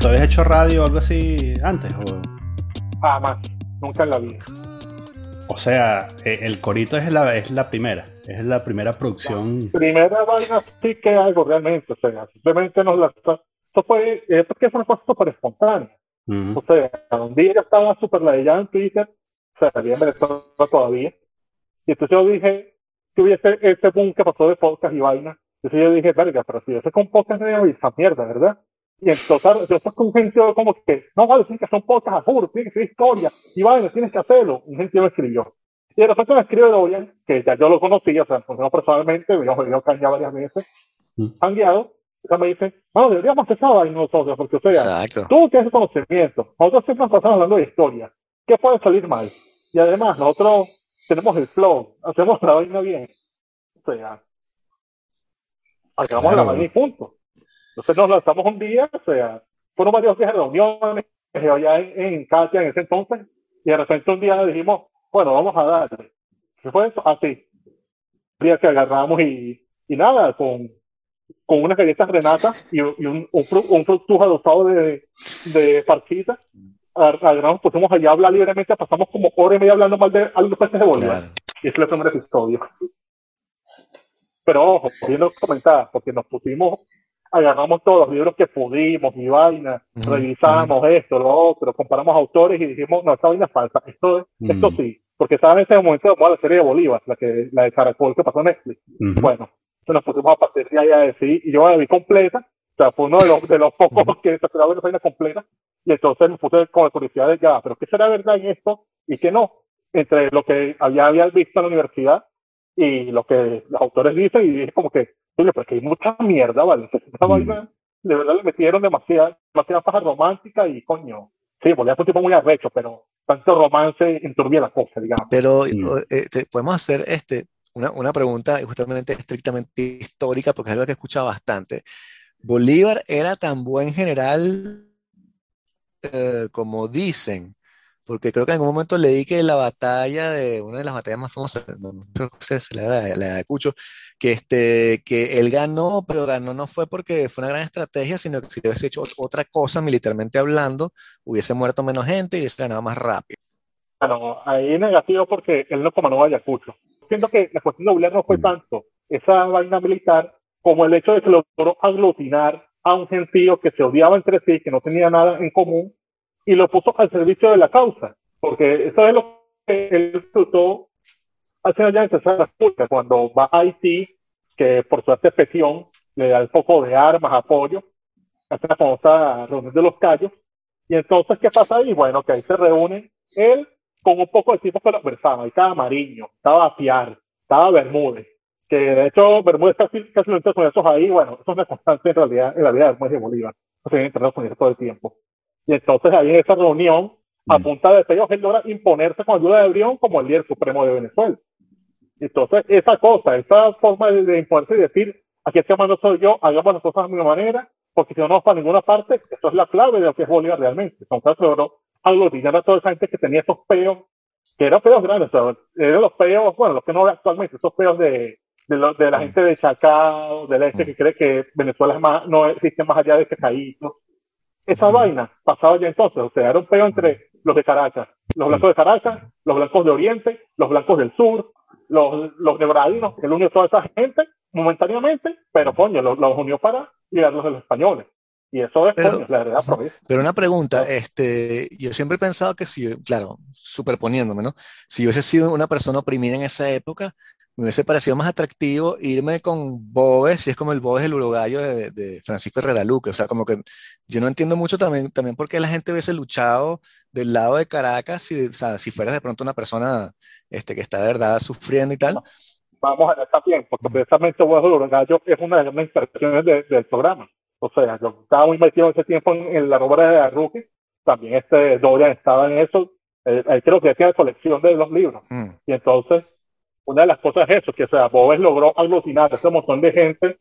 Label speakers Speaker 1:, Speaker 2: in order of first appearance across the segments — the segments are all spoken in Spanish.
Speaker 1: ¿tú habías hecho radio o algo así antes? O...
Speaker 2: Jamás, nunca en la vida.
Speaker 1: O sea, eh, el corito es la, es la primera, es la primera producción.
Speaker 2: primera vaina sí que algo realmente, o sea, simplemente nos la... Esto fue, esto que fue una cosa súper espontánea. O sea, un día yo estaba súper ladillado en Twitter, o sea, había en Venezuela todavía, y entonces yo dije, que hubiese ese boom que pasó de podcast y vaina, entonces yo dije, verga, pero si ese con podcast de esa mierda, ¿verdad? Y entonces, yo con gente como que, no vale, tienes que hacer un podcast a juro, tienes que hacer historia, y vaina, tienes que hacerlo. Un gente me escribió. Y de repente me escribe Dorian, que ya yo lo conocía, o sea, no personalmente, me habíamos caña varias veces, han guiado, o sea, me dice, bueno, deberíamos hacer esa vaina nosotros, porque, o sea, tú tienes conocimiento, nosotros siempre nos pasamos hablando de historia, ¿qué puede salir mal? Y además, nosotros tenemos el flow, hacemos la vaina bien. O sea, acabamos la vaina y punto. Entonces nos lanzamos un día, o sea, fueron varios días de reuniones, allá en, en Katia en ese entonces, y de repente un día dijimos, bueno, vamos a darle. ¿Qué fue eso? Así. Ah, un día que agarramos y, y nada, con, con unas galletas Renata y, y un, un, un fructujo adosado de, de parchita. Agarramos, pusimos allá a hablar libremente, pasamos como hora y media hablando mal de algunos peces de Bolívar. Y ese es el primer episodio. Pero ojo, viendo comentar, porque nos pusimos agarramos todos los libros que pudimos y vaina, revisamos esto, lo otro, comparamos autores y dijimos, no, esta vaina es falsa, esto, esto sí, porque estaba en ese momento de la serie de Bolívar, la que la de Caracol que pasó en Netflix. Bueno, entonces nos pusimos a partir de ahí a decir, y yo la vi completa, o sea, fue uno de los, de los pocos que se esperaba ver vaina completa, y entonces me puse con la curiosidad de ya, pero ¿qué será verdad en esto y qué no? Entre lo que había, había visto en la universidad y lo que los autores dicen, y dije como que, oye, porque hay mucha mierda, ¿vale? Esta mm. vaina, de verdad le metieron demasiada, demasiada paja romántica y coño. Sí, volvía a un tipo muy arrecho, pero tanto romance enturbia la cosa, digamos.
Speaker 3: Pero eh, podemos hacer este, una, una pregunta justamente estrictamente histórica, porque es algo que he escuchado bastante. ¿Bolívar era tan buen general eh, como dicen? Porque creo que en algún momento leí que la batalla de, una de las batallas más famosas, no, creo que se la, la de Cucho, que, este, que él ganó, pero ganó no fue porque fue una gran estrategia, sino que si hubiese hecho otra cosa militarmente hablando, hubiese muerto menos gente y hubiese ganado más rápido.
Speaker 2: Bueno, ahí es negativo porque él no comandó Ayacucho. Siento que la cuestión de Bolívar no fue mm. tanto esa vaina militar como el hecho de que logró aglutinar a un gentío que se odiaba entre sí, que no tenía nada en común, y lo puso al servicio de la causa, porque eso es lo que él disfrutó hace allá en César cuando va a Haití, que por suerte petición le da el poco de armas, apoyo, hace la famosa reunión de los callos, y entonces, ¿qué pasa ahí? Bueno, que ahí se reúnen él con un poco de tipos que lo conversaban, ahí estaba Mariño, estaba Piar, estaba Bermúdez, que de hecho Bermúdez casi, casi lo con esos ahí, bueno, eso es una constante en realidad en la vida de Bermúdez de Bolívar, no se viene con eso todo el tiempo. Y entonces ahí en esa reunión, a mm. punta de sellos, él logra imponerse con ayuda de Brión como el líder supremo de Venezuela. Entonces, esa cosa, esa forma de, imponerse y decir, aquí este mando soy yo, hagamos las cosas de mi manera, porque si no nos para ninguna parte, eso es la clave de lo que es Bolívar realmente. Entonces logró aglutinar a toda esa gente que tenía esos peos, que eran peos grandes, o eran los peos, bueno, los que no actualmente, esos peos de, de, de la mm. gente de Chacao, del este, que mm. cree que Venezuela es más, no existe más allá de este caído esa vaina pasaba ya entonces, o sea, era un peo entre los de Caracas, los blancos de Caracas, los blancos de Oriente, los blancos del sur, los, los nebradinos, el unió toda esa gente momentáneamente, pero coño, los, unió para ligarlos de los españoles. Y eso es, pero, la verdad,
Speaker 3: Pero una pregunta, este, yo siempre he pensado que si, claro, superponiéndome, ¿no? Si yo hubiese sido una persona oprimida en esa época, me hubiese parecido más atractivo irme con Boves, si es como el Boves del uruguayo de, Francisco Herrera Luque. O sea, como que yo no entiendo mucho también, también por qué la gente hubiese luchado del lado de Caracas, si, o sea, si fueras de pronto una persona este, que está de verdad sufriendo y tal.
Speaker 2: Vamos a ver también, porque precisamente Boves del uruguayo es una de las inspiraciones del programa. O sea, yo estaba muy metido en ese tiempo en, la obra de Arruque, también este Dorian estaba en eso, él, creo que tiene colección de los libros. Mm. Y entonces una de las cosas es eso, que o sea, Bobes logró aglutinar a ese montón de gente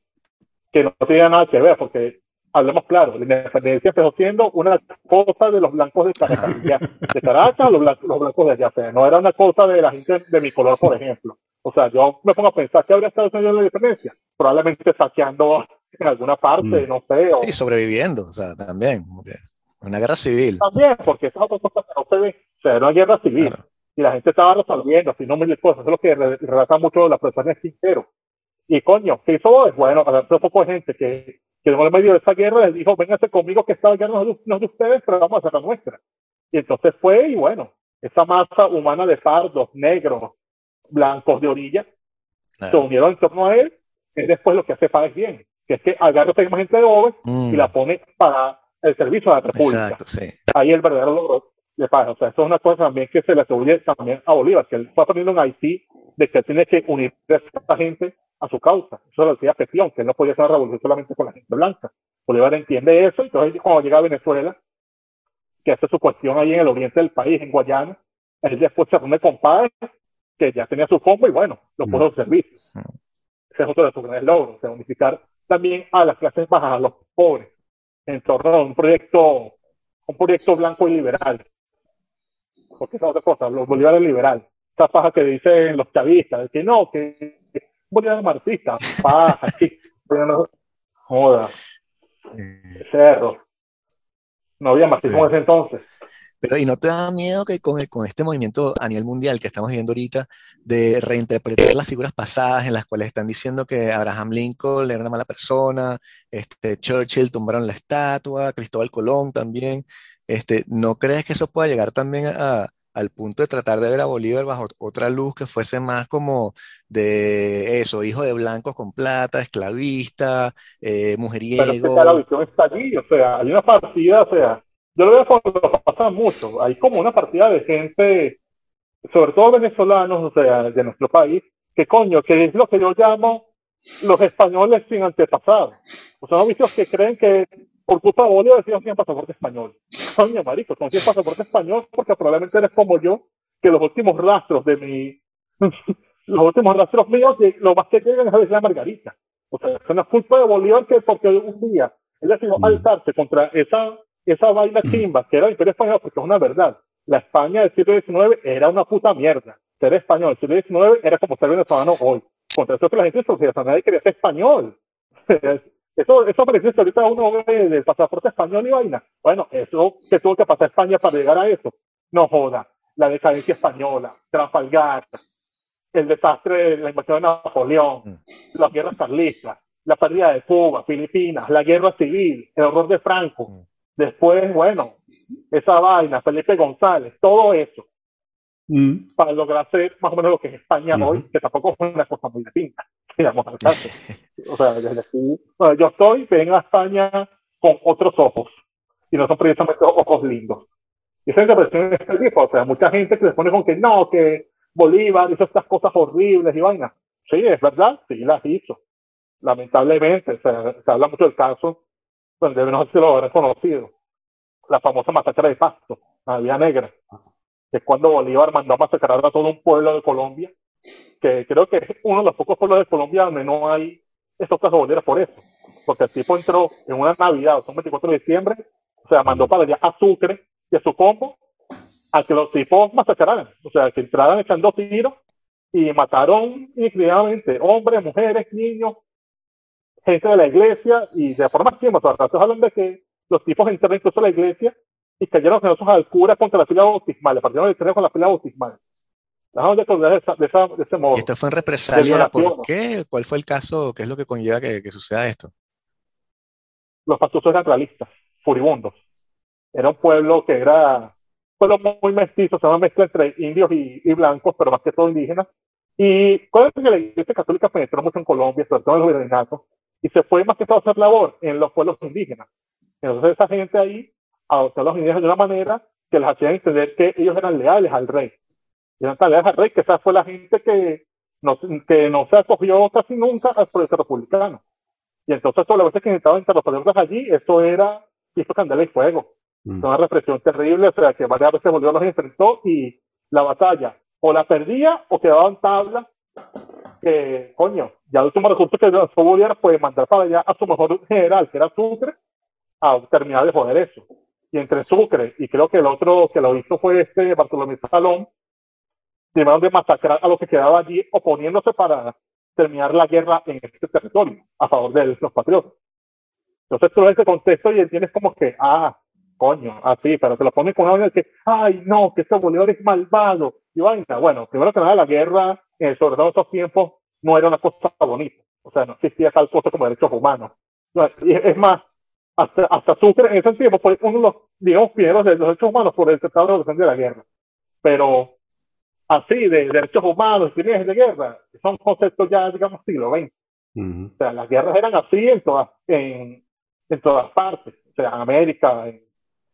Speaker 2: que no tenía nada que ver, porque hablemos claro, la independencia empezó siendo una cosa de los blancos de Caracas, de Caracas, los, blancos, los blancos de allá, o sea, no era una cosa de la gente de mi color, por ejemplo. O sea, yo me pongo a pensar que habría estado en la independencia, probablemente saqueando en alguna parte,
Speaker 1: Mm.
Speaker 2: no sé. O,
Speaker 3: Sí, sobreviviendo, o sea, también. Una guerra civil.
Speaker 2: También, porque esa es otra cosa que no se ve. O sea, era una guerra civil.
Speaker 3: Claro.
Speaker 2: Y la gente estaba resolviendo, así no mil cosas. Eso es lo que re- relata mucho la en Quintero. Y coño, ¿qué hizo? Bueno, había un poco de gente que, que en el medio de esa guerra les dijo, vénganse conmigo que esta guerra no no es de ustedes, pero vamos a hacer la nuestra. Y entonces fue, y bueno, esa masa humana de fardos, negros, blancos de orilla, se
Speaker 3: Claro.
Speaker 2: unieron en torno a él, es después lo que hace Páez bien, que es que agarra a misma gente de Boves
Speaker 3: Mm,
Speaker 2: y la pone para el servicio de la República
Speaker 3: Exacto, sí.
Speaker 2: ahí el verdadero logro de paz. O sea, eso es una cosa también que se le atribuye también a Bolívar, que él fue aprendiendo en Haití de que él tiene que unir a esta gente a su causa. Eso lo decía Petión, que él no podía hacer una revolución solamente con la gente blanca. Bolívar entiende eso, entonces cuando llega a Venezuela, que hace su cuestión ahí en el oriente del país, en Guayana, él después se reúne con Páez, que ya tenía su combo y bueno, lo puso a.
Speaker 3: Mm.
Speaker 2: Ese es otro de sus grandes logros, sea, unificar también a las clases bajas, a los pobres, en torno a un proyecto, un proyecto blanco y liberal. Porque esa es otra cosa, los Bolívar es liberal. Esa paja que dicen los chavistas, de que no, que Bolívar es marxista, paja, sí. Pero no- Joda, cerro. No había marxismo
Speaker 3: Sí.
Speaker 2: en ese entonces.
Speaker 3: Pero, ¿y no te da miedo que con, con este movimiento a nivel mundial que estamos viendo ahorita, de reinterpretar las figuras pasadas en las cuales están diciendo que Abraham Lincoln era una mala persona, este, Churchill tumbaron la estatua, Cristóbal Colón también, este, ¿no crees que eso pueda llegar también a, al punto de tratar de ver a Bolívar bajo otra luz que fuese más como de eso, hijo de blancos con plata, esclavista, eh,
Speaker 2: Pero es que
Speaker 3: mujeriego?
Speaker 2: la visión está allí, o sea, hay una partida, o sea, yo lo veo cuando pasa mucho, hay como una partida de gente, sobre todo venezolanos, o sea, de nuestro país, que coño, que es lo que yo llamo los españoles sin antepasados. O sea, no vicios que creen que por culpa de Bolívar decían tienen pasaporte español. Coño, marico, no tienes pasaporte español porque probablemente eres como yo, que los últimos rastros de mi, los últimos rastros míos, lo más que llegan es a la Margarita. O sea, es una culpa de Bolívar que porque un día él decidió
Speaker 1: Mm.
Speaker 2: alzarse contra esa, esa vaina chimba que era el Imperio Español, porque es una verdad. La España del siglo XIX era una puta mierda. Ser español el siglo XIX era como ser venezolano hoy. Contra eso que la gente se o nadie quería ser español. Eso, eso parece que ahorita uno ve del pasaporte español y vaina. Bueno, eso que tuvo que pasar España para llegar a eso. No joda. La decadencia española, Trafalgar, el desastre de la invasión de Napoleón, las guerras carlistas, la pérdida de Cuba, Filipinas, la guerra civil, el horror de Franco.
Speaker 3: Mm.
Speaker 2: Después, bueno, esa vaina, Felipe González, todo eso
Speaker 1: Mm.
Speaker 2: para lograr ser más o menos lo que es España hoy, que tampoco es una cosa muy distinta, digamos al caso. O sea, desde aquí, bueno, yo estoy, ven a España con otros ojos, y no son precisamente ojos lindos. Y esa interpretación es este tipo, o sea, mucha gente que se pone con que no, que Bolívar hizo estas cosas horribles y vainas. Sí, es verdad, sí las hizo. Lamentablemente, o sea, se habla mucho del caso, donde no sé si lo habrán conocido, la famosa masacre de Pasto, la Vía Negra que es cuando Bolívar mandó a masacrar a todo un pueblo de Colombia, que creo que es uno de los pocos pueblos de Colombia donde no hay estos casos de Bolívar por eso, porque el tipo entró en una Navidad, o sea, un 24 de diciembre, o sea, mandó para allá a Sucre y a su combo a que los tipos masacraran, o sea, que entraran echando tiros y mataron indiscriminadamente hombres, mujeres, niños, gente de la iglesia y de forma extrema, o sea, ratos hablan de que los tipos entraron incluso a la iglesia y cayeron generosos al cura contra la fila bautismal, le partieron el cráneo con la fila bautismal. Déjame de acordar de, esa, de, ese modo.
Speaker 3: ¿Y esto fue en represalia? ¿Por qué? ¿Cuál fue el caso? ¿Qué es lo que conlleva que, que suceda esto?
Speaker 2: Los pastusos eran realistas, furibundos. Era un pueblo que era pueblo muy mestizo, o sea, una mezcla entre indios y, y blancos, pero más que todo indígenas. Y cuando que la iglesia católica penetró mucho en Colombia, sobre todo en los virreinatos, y se fue más que todo a hacer labor en los pueblos indígenas. Entonces esa gente ahí adoptó a los indígenas de una manera que les hacía entender que ellos eran leales al rey. Leales al rey que esa fue la gente que no, que no se acogió casi nunca al proyecto republicano. Y entonces todas las veces que intentaban pueblos allí, eso era hizo candela y fuego.
Speaker 1: Mm.
Speaker 2: Una represión terrible, o sea, que varias veces Bolívar los enfrentó y la batalla o la perdía o quedaba en tabla. Que, coño, ya el último recurso que lanzó Bolívar fue mandar para allá a su mejor general, que era Sucre, a terminar de joder eso. Y entre Sucre y creo que el otro que lo hizo fue este Bartolomé Salón, terminaron de masacrar a los que quedaba allí oponiéndose para terminar la guerra en este territorio a favor de los patriotas. Entonces tú ves ese contexto y entiendes como que, ah, coño, así, pero te lo pones con una que, ay, no, que ese Bolívar es malvado. Y vaina, bueno, primero que nada, la guerra, eh, sobre todo en esos tiempos, no era una cosa bonita. O sea, no existía tal cosa como derechos humanos. Y es más, hasta, hasta Sucre en ese tiempo fue uno de los, digamos, pioneros de los derechos humanos por el Tratado de de la Guerra. Pero así, de derechos humanos, crímenes de guerra, son conceptos ya, digamos, siglo XX. O sea, las guerras eran así en todas, en, en todas partes. O sea, en América. En...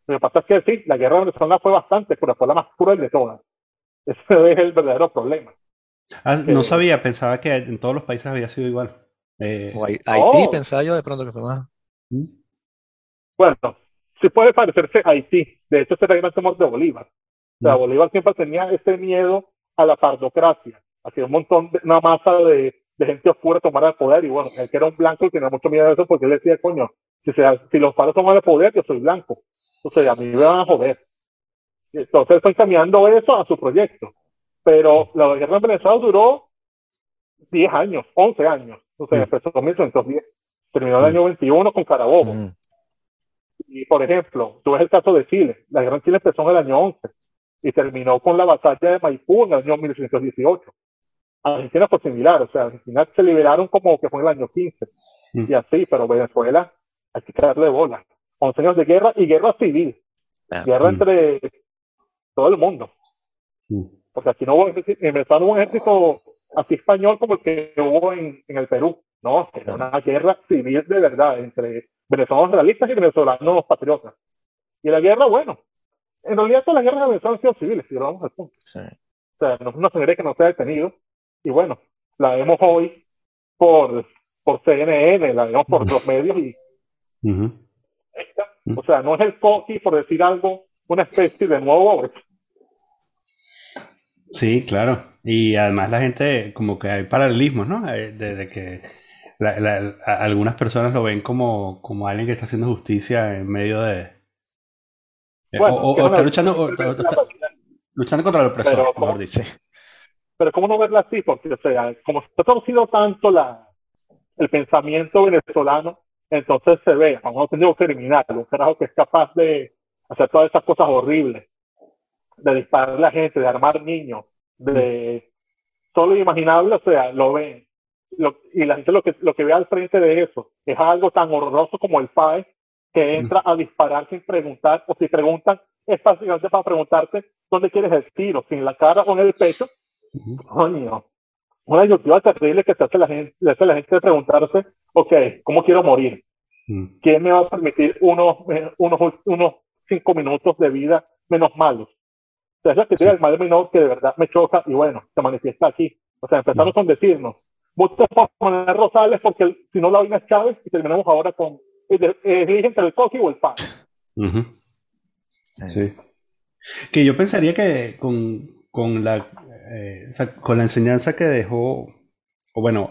Speaker 2: Lo que pasa es que sí, la guerra de Venezuela fue bastante pero fue la más cruel de todas. Ese es el verdadero problema.
Speaker 1: Ah, no eh, sabía, pensaba que en todos los países había sido igual.
Speaker 3: Eh, o Haití, pensaba yo de pronto que fue más. ¿Mm?
Speaker 2: Bueno, sí puede parecerse a Haití. De hecho, ese era el temor de Bolívar. O sea. Bolívar siempre tenía ese miedo a la pardocracia. Hacía un montón de, una masa de, de gente oscura tomar el poder. Y bueno, él que era un blanco y tenía mucho miedo de eso porque él decía, coño, si, sea, si los paros toman el poder, yo soy blanco. Entonces, a mí me van a joder. Entonces, fue encaminando eso a su proyecto. Pero la guerra en Venezuela duró 10 años, 11 años. Sea, mm. empezó en 1910. Terminó el mm. año 21 con Carabobo. Mm. Y, por ejemplo, tú ves el caso de Chile. La guerra en Chile empezó en el año 11 y terminó con la batalla de Maipú en el año 1918. Argentina fue similar, o sea, Argentina se liberaron como que fue en el año 15 y así, pero Venezuela hay que darle bola. 11 años de guerra y guerra civil. Ah. Guerra entre todo el mundo. Porque aquí no hubo, en Venezuela no hubo un ejército así español como el que hubo en, en el Perú. No, era una guerra civil de verdad entre venezolanos realistas y venezolanos patriotas. Y la guerra, bueno, en realidad todas las guerras de Venezuela han sido civiles, si lo vamos al punto. O sea, no es una que no se ha detenido. Y bueno, la vemos hoy por, por CNN, la vemos por los medios y. O sea, no es el coqui, por decir algo, una especie de nuevo
Speaker 1: Sí, claro. Y además la gente, como que hay paralelismos, ¿no? Desde eh, que algunas personas lo ven como, como alguien que está haciendo justicia en medio de... Eh, o, está luchando, luchando contra la opresor, pero, mejor dice.
Speaker 2: Pero ¿cómo no verla así? Porque, o sea, como se ha traducido tanto la, el pensamiento venezolano, entonces se ve a un auténtico criminal, un carajo que es capaz de hacer todas esas cosas horribles de disparar a la gente, de armar niños, de todo lo imaginable, o sea, lo ven. y la gente lo que, lo que ve al frente de eso es algo tan horroroso como el FAE, que entra a disparar sin preguntar, o si preguntan, es básicamente para preguntarte dónde quieres el tiro, sin la cara o en el pecho. Coño, una disyuntiva terrible que se hace la gente, le hace la gente preguntarse, ok, ¿cómo quiero morir? ¿Quién me va a permitir unos, eh, unos, unos cinco minutos de vida menos malos? es la que tiene el mal menor que de verdad me choca y bueno, se manifiesta aquí. O sea, empezaron con decirnos, votos para poner Rosales porque si no la vaina es Chávez y terminamos ahora con el entre el coqui o el pan.
Speaker 1: sí. Que yo pensaría que con, con la, eh, con la enseñanza que dejó, o bueno,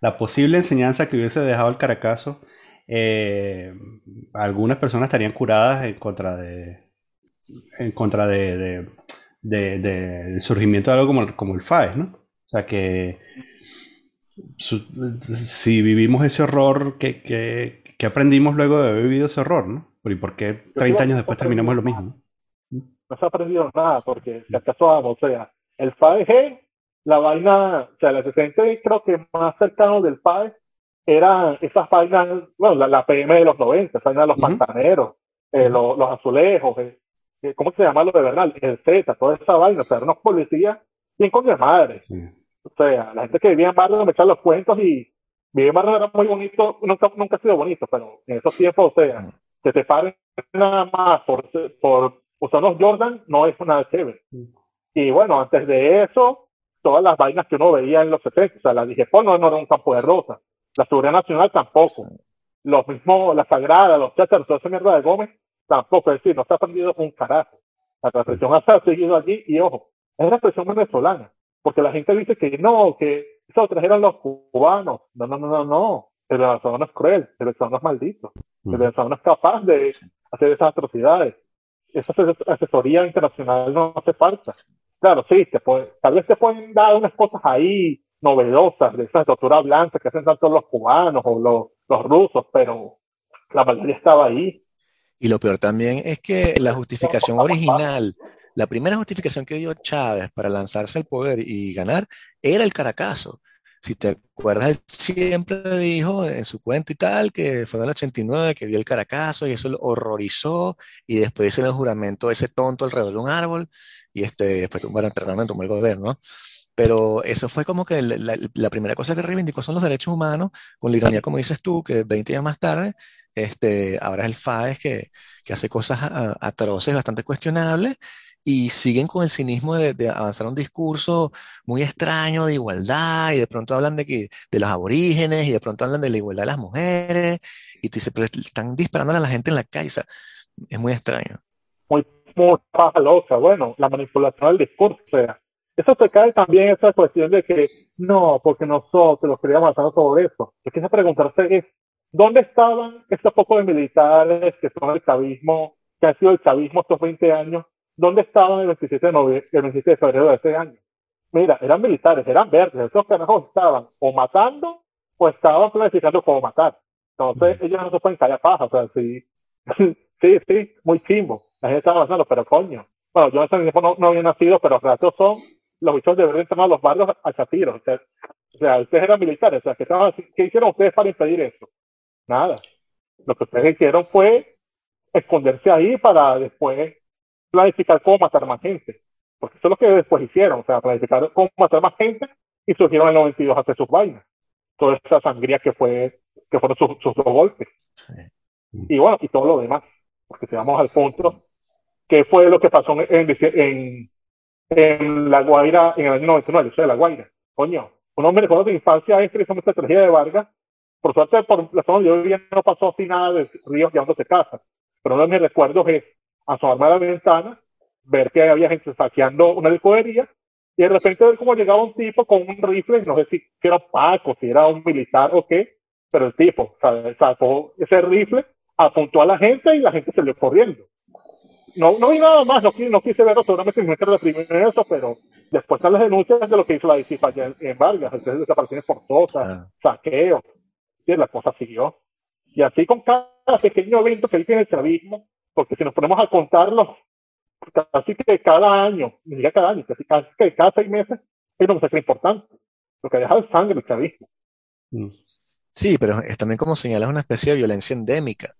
Speaker 1: la posible enseñanza que hubiese dejado el Caracazo, eh, algunas personas estarían curadas en contra de en contra de, del surgimiento de algo como, como el FAES, ¿no? O sea que si vivimos ese horror, ¿qué, qué, aprendimos luego de haber vivido ese horror, ¿no? ¿Y por qué 30 años después terminamos lo mismo?
Speaker 2: No se ha aprendido nada, porque si acaso vamos, o sea, el FAES la vaina, o sea, el antecedente creo que más cercano del FAES era esas vainas, bueno, la, PM de los 90, esa vaina de los pantaneros, eh, los, los, azulejos, eh, eh, ¿cómo se llama lo de verdad? El Z, toda esa vaina, o sea, unos policías bien con mi madre. O sea, la gente que vivía en barrio me echan los cuentos y vivir en barrio era muy bonito, nunca, nunca ha sido bonito, pero en esos tiempos, o sea, que te paren nada más por, por usar unos Jordan no es nada chévere. Y bueno, antes de eso, todas las vainas que uno veía en los 70, o sea, la dije, no, no era un campo de rosa. La seguridad nacional tampoco. Los mismos, la sagrada, los chácharos, toda esa mierda de Gómez, tampoco, es decir, no se ha aprendido un carajo. La represión ha seguido allí y ojo, es represión venezolana, porque la gente dice que no, que esos trajeron los cubanos. No, no, no, no, no. El venezolano es cruel, el venezolano es maldito, el venezolano es capaz de hacer esas atrocidades. Esa asesoría internacional no hace falta. Claro, sí, te puede, tal vez te pueden dar unas cosas ahí novedosas de esa tortura blanca que hacen tanto los cubanos o los, los rusos, pero la maldad estaba ahí.
Speaker 3: Y lo peor también es que la justificación original, la primera justificación que dio Chávez para lanzarse al poder y ganar era el Caracazo. Si te acuerdas, él siempre dijo en su cuento y tal que fue en el 89 que vio el Caracazo y eso lo horrorizó y después hizo el juramento ese tonto alrededor de un árbol y este, después bueno, enterramiento tomó el gobierno, ¿no? Pero eso fue como que la, la, primera cosa que reivindicó son los derechos humanos, con la ironía, como dices tú, que 20 años más tarde, este, ahora es el FAES que, que hace cosas atroces, bastante cuestionables, y siguen con el cinismo de, avanzar un discurso muy extraño de igualdad, y de pronto hablan de, que, de los aborígenes, y de pronto hablan de la igualdad de las mujeres, y tú dices, pero están disparando a la gente en la calle, es muy extraño.
Speaker 2: Muy, muy bueno, la manipulación del discurso, o eso se cae también esa cuestión de que no, porque nosotros queríamos hacer sobre eso. Hay que preguntarse es, ¿dónde estaban estos pocos militares que son el chavismo, que han sido el chavismo estos 20 años? ¿Dónde estaban el 27 de, noviembre, el 27 de febrero de ese año? Mira, eran militares, eran verdes, esos canajos estaban o matando o estaban planificando cómo matar. Entonces, ellos no se pueden callar paja, o sea, sí, sí, sí, muy chimbo. La gente estaba avanzando, pero coño. Bueno, yo en ese tiempo no, no había nacido, pero los ratos son los bichos deberían entrar a los barrios a chatiros. O sea, o sea, ustedes eran militares. O sea, ¿qué, estaban, ¿qué hicieron ustedes para impedir eso? Nada. Lo que ustedes hicieron fue esconderse ahí para después planificar cómo matar más gente. Porque eso es lo que después hicieron. O sea, planificar cómo matar más gente y surgieron en el 92 a hacer sus vainas. Toda esa sangría que fue que fueron sus, sus dos golpes. Sí. Y bueno, y todo lo demás. Porque si vamos al punto, ¿qué fue lo que pasó en, en, en La Guaira en el año 99, o sea, La Guaira. Coño, uno me recuerdo de infancia es precisamente la tragedia de Vargas. Por suerte, por la zona donde yo vivía no pasó así nada de ríos llevándose casas. Pero uno de mis recuerdos es asomarme a la ventana, ver que había gente saqueando una licorería y de repente ver cómo llegaba un tipo con un rifle, no sé si era Paco, si era un militar o qué, pero el tipo sacó ese rifle, apuntó a la gente y la gente le corriendo no, no vi nada más, no, no quise verlo, seguramente me de primero eso, pero después están las denuncias de lo que hizo la DICIPA allá en, Vargas, entonces desapariciones forzosas, ah. saqueos, y la cosa siguió. Y así con cada pequeño evento que hay en el chavismo, porque si nos ponemos a contarlo, casi que cada año, ni siquiera cada año, casi, casi que cada seis meses, es una cosa importante, lo que deja el sangre el chavismo.
Speaker 3: Mm. Sí, pero es también como señalas una especie de violencia endémica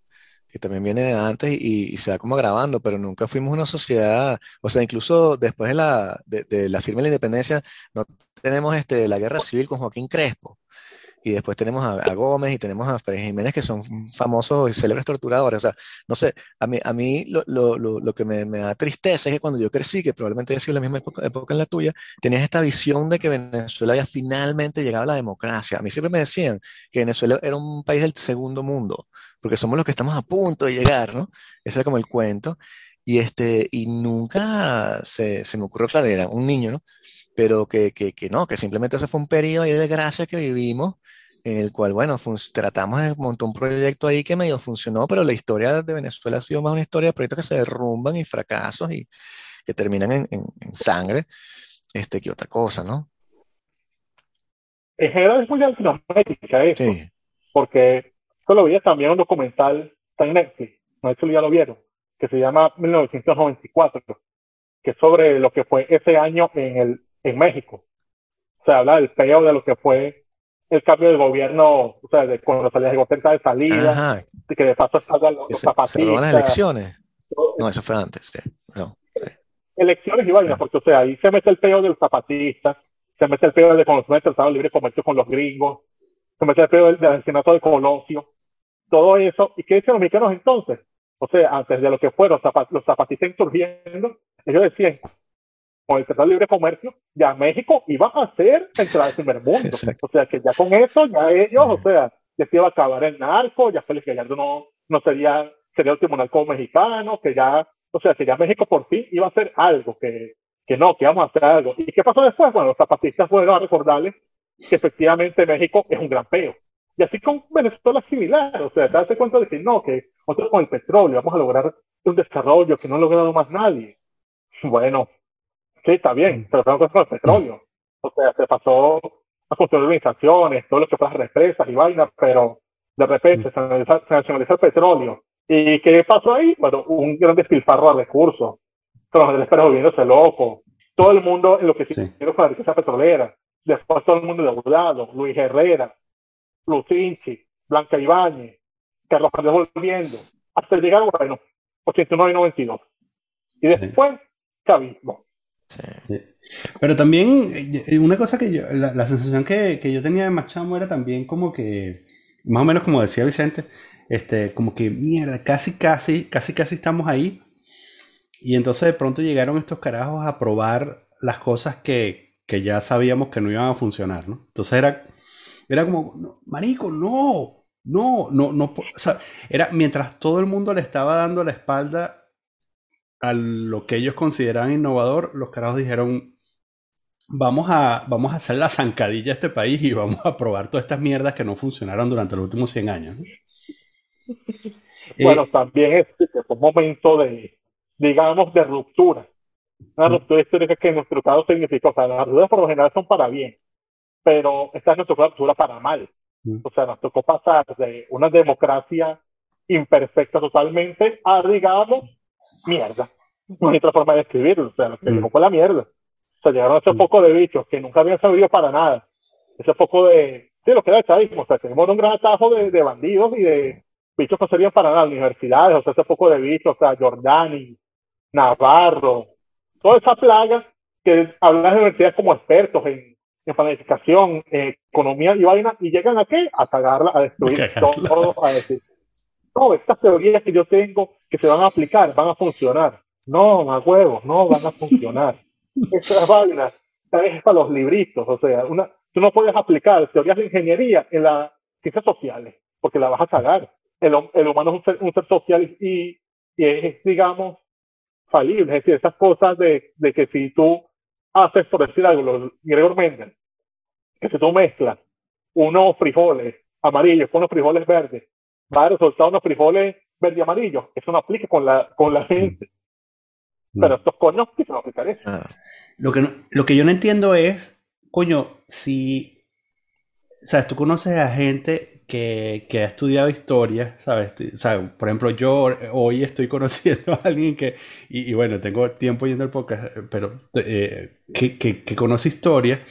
Speaker 3: que también viene de antes y, se va como agravando, pero nunca fuimos una sociedad, o sea, incluso después de la, de, la firma de la independencia, no tenemos este, la guerra civil con Joaquín Crespo, y después tenemos a, Gómez y tenemos a Pérez Jiménez que son famosos y célebres torturadores. O sea, no sé, a mí, a mí lo, lo, lo, que me, me, da tristeza es que cuando yo crecí, que probablemente haya sido la misma época, época, en la tuya, tenías esta visión de que Venezuela había finalmente llegado a la democracia. A mí siempre me decían que Venezuela era un país del segundo mundo porque somos los que estamos a punto de llegar, ¿no? Ese era como el cuento. Y, este, y nunca se, se me ocurrió, claro, era un niño, ¿no? Pero que, que, que no, que simplemente ese fue un periodo de desgracia que vivimos, el cual, bueno, tratamos de montar un proyecto ahí que medio funcionó, pero la historia de Venezuela ha sido más una historia de proyectos que se derrumban y fracasos y que terminan en, en, sangre, este, que otra cosa, ¿no?
Speaker 2: En general es muy Latinoamérica eso, sí. porque lo vi también un documental, está en Netflix, no sé si ya lo vieron, que se llama 1994, que es sobre lo que fue ese año en, el, en México. O sea, habla del peo de lo que fue el cambio de gobierno, o sea, de cuando salía de cerca de salida, de que de paso estaban los,
Speaker 3: se, zapatistas. las elecciones? No, eso fue antes, sí. No,
Speaker 2: Elecciones y vainas, porque o sea, ahí se mete el peo de los zapatistas, se mete el peo de se mete el Estado Libre Comercio con los gringos, se mete el peo del, del asesinato de Colosio, todo eso. ¿Y qué dicen los mexicanos entonces? O sea, antes de lo que fueron los zapatistas surgiendo, ellos decían, con el Tratado de Libre Comercio, ya México iba a ser entrada del primer mundo. O sea, que ya con eso, ya ellos, o sea, ya se iba a acabar el narco, ya Félix Gallardo no, no sería, sería el tribunal como mexicano, que ya, o sea, que ya México por fin iba a hacer algo, que, que no, que íbamos a hacer algo. ¿Y qué pasó después? Bueno, los zapatistas fueron a recordarles que efectivamente México es un gran peo. Y así con Venezuela similar, o sea, darse cuenta de que no, que nosotros con el petróleo vamos a lograr un desarrollo que no ha logrado más nadie. Bueno, sí, está bien, pero tenemos con el petróleo. O sea, se pasó a construir organizaciones, todo lo que fue las represas y vainas, pero De repente se nacionaliza, el petróleo. ¿Y qué pasó ahí? Bueno, un gran despilfarro de recursos. Los del Pérez volviéndose loco. Todo el mundo en lo que sí. con la riqueza petrolera. Después todo el mundo deudado. Luis Herrera, Lucinchi, Blanca Ibáñez, Carlos Andrés volviendo. Hasta llegar, bueno, 89 y 92. Y después, chavismo.
Speaker 1: Pero también, eh, una cosa que yo, la, sensación que, yo tenía de Machamo era también como que, más o menos como decía Vicente, este, como que mierda, casi, casi, casi, casi estamos ahí. Y entonces de pronto llegaron estos carajos a probar las cosas que, que ya sabíamos que no iban a funcionar, ¿no? Entonces era, era como, marico, no, no, no, no, o sea, era mientras todo el mundo le estaba dando la espalda a lo que ellos consideraban innovador, los carajos dijeron, vamos a, vamos a hacer la zancadilla a este país y vamos a probar todas estas mierdas que no funcionaron durante los últimos 100 años.
Speaker 2: Bueno, eh, también es, un momento de, digamos, de ruptura. Una ruptura histórica que en nuestro caso significa, o sea, las rupturas por lo general son para bien, pero esta es nuestra ruptura para mal. O sea, nos tocó pasar de una democracia imperfecta totalmente a, digamos, mierda. No hay otra forma de escribirlo. O sea, lo que mm. fue la mierda. O sea, llegaron ese mm. poco de bichos que nunca habían sabido para nada. Ese poco de. Sí, lo que era el chavismo. O sea, tenemos un gran atajo de, de bandidos y de bichos que no servían para nada. Universidades, o sea, ese poco de bichos. O sea, Jordani, Navarro. Toda esa plaga que hablan de universidades como expertos en, en planificación, economía y vaina, y llegan a qué? A cagarla, a destruir todo, a decir, no, estas teorías que yo tengo que se van a aplicar, van a funcionar. No, más huevos, no van a funcionar. Estas vainas es para los libritos, o sea, una, tú no puedes aplicar teorías de ingeniería en las ciencias sociales, porque la vas a cagar. El, el humano es un ser, un ser social y, y, es, digamos, falible. Es decir, esas cosas de, de que si tú haces, por decir algo, Gregor Mendel, que si tú mezclas unos frijoles amarillos con unos frijoles verdes va a resultar unos frijoles verde y amarillo. Eso no aplica con la, con la gente. Pero estos coños sí se van a aplicar eso. Ah.
Speaker 1: Lo, que lo que yo no entiendo es, coño, si, sabes, tú conoces a gente que, que ha estudiado historia, ¿sabes? ¿sabes? Por ejemplo, yo hoy estoy conociendo a alguien que, y, bueno, tengo tiempo yendo al podcast, pero eh, que, que, que, conoce historia.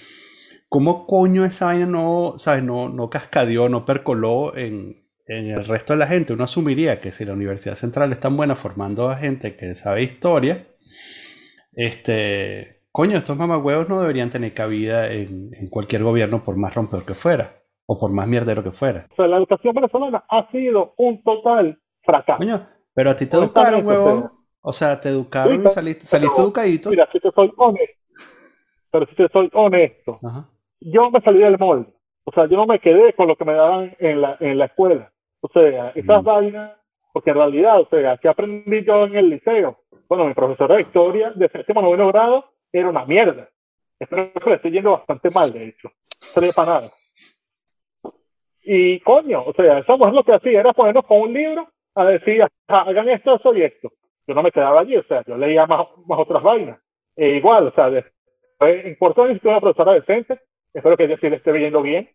Speaker 1: ¿Cómo coño esa vaina no, sabes, no, no cascadeó, no percoló en, en el resto de la gente, uno asumiría que si la Universidad Central es tan buena formando a gente que sabe historia, este, coño, estos mamagüevos no deberían tener cabida en, cualquier gobierno por más rompedor que fuera, o por más mierdero que fuera.
Speaker 2: O sea, la educación venezolana ha sido un total fracaso.
Speaker 1: Coño, pero a ti te educaron, huevón. O sea, te educaron y saliste, saliste educadito.
Speaker 2: Mira, si te soy honesto, pero si te soy honesto, yo me salí del molde. O sea, yo no me quedé con lo que me daban en la, en la escuela. O sea, esas vainas, porque en realidad, o sea, ¿qué aprendí yo en el liceo? Bueno, mi profesora de historia de séptimo noveno grado era una mierda. Espero que le estoy yendo bastante mal, de hecho. No para nada. Y coño, o sea, esa mujer lo que hacía era ponernos con un libro a decir, hagan esto, eso y esto. Yo no me quedaba allí, o sea, yo leía más, más otras vainas. E igual, o sea, en Puerto Rico una profesora decente, espero que ella sí le esté viendo bien.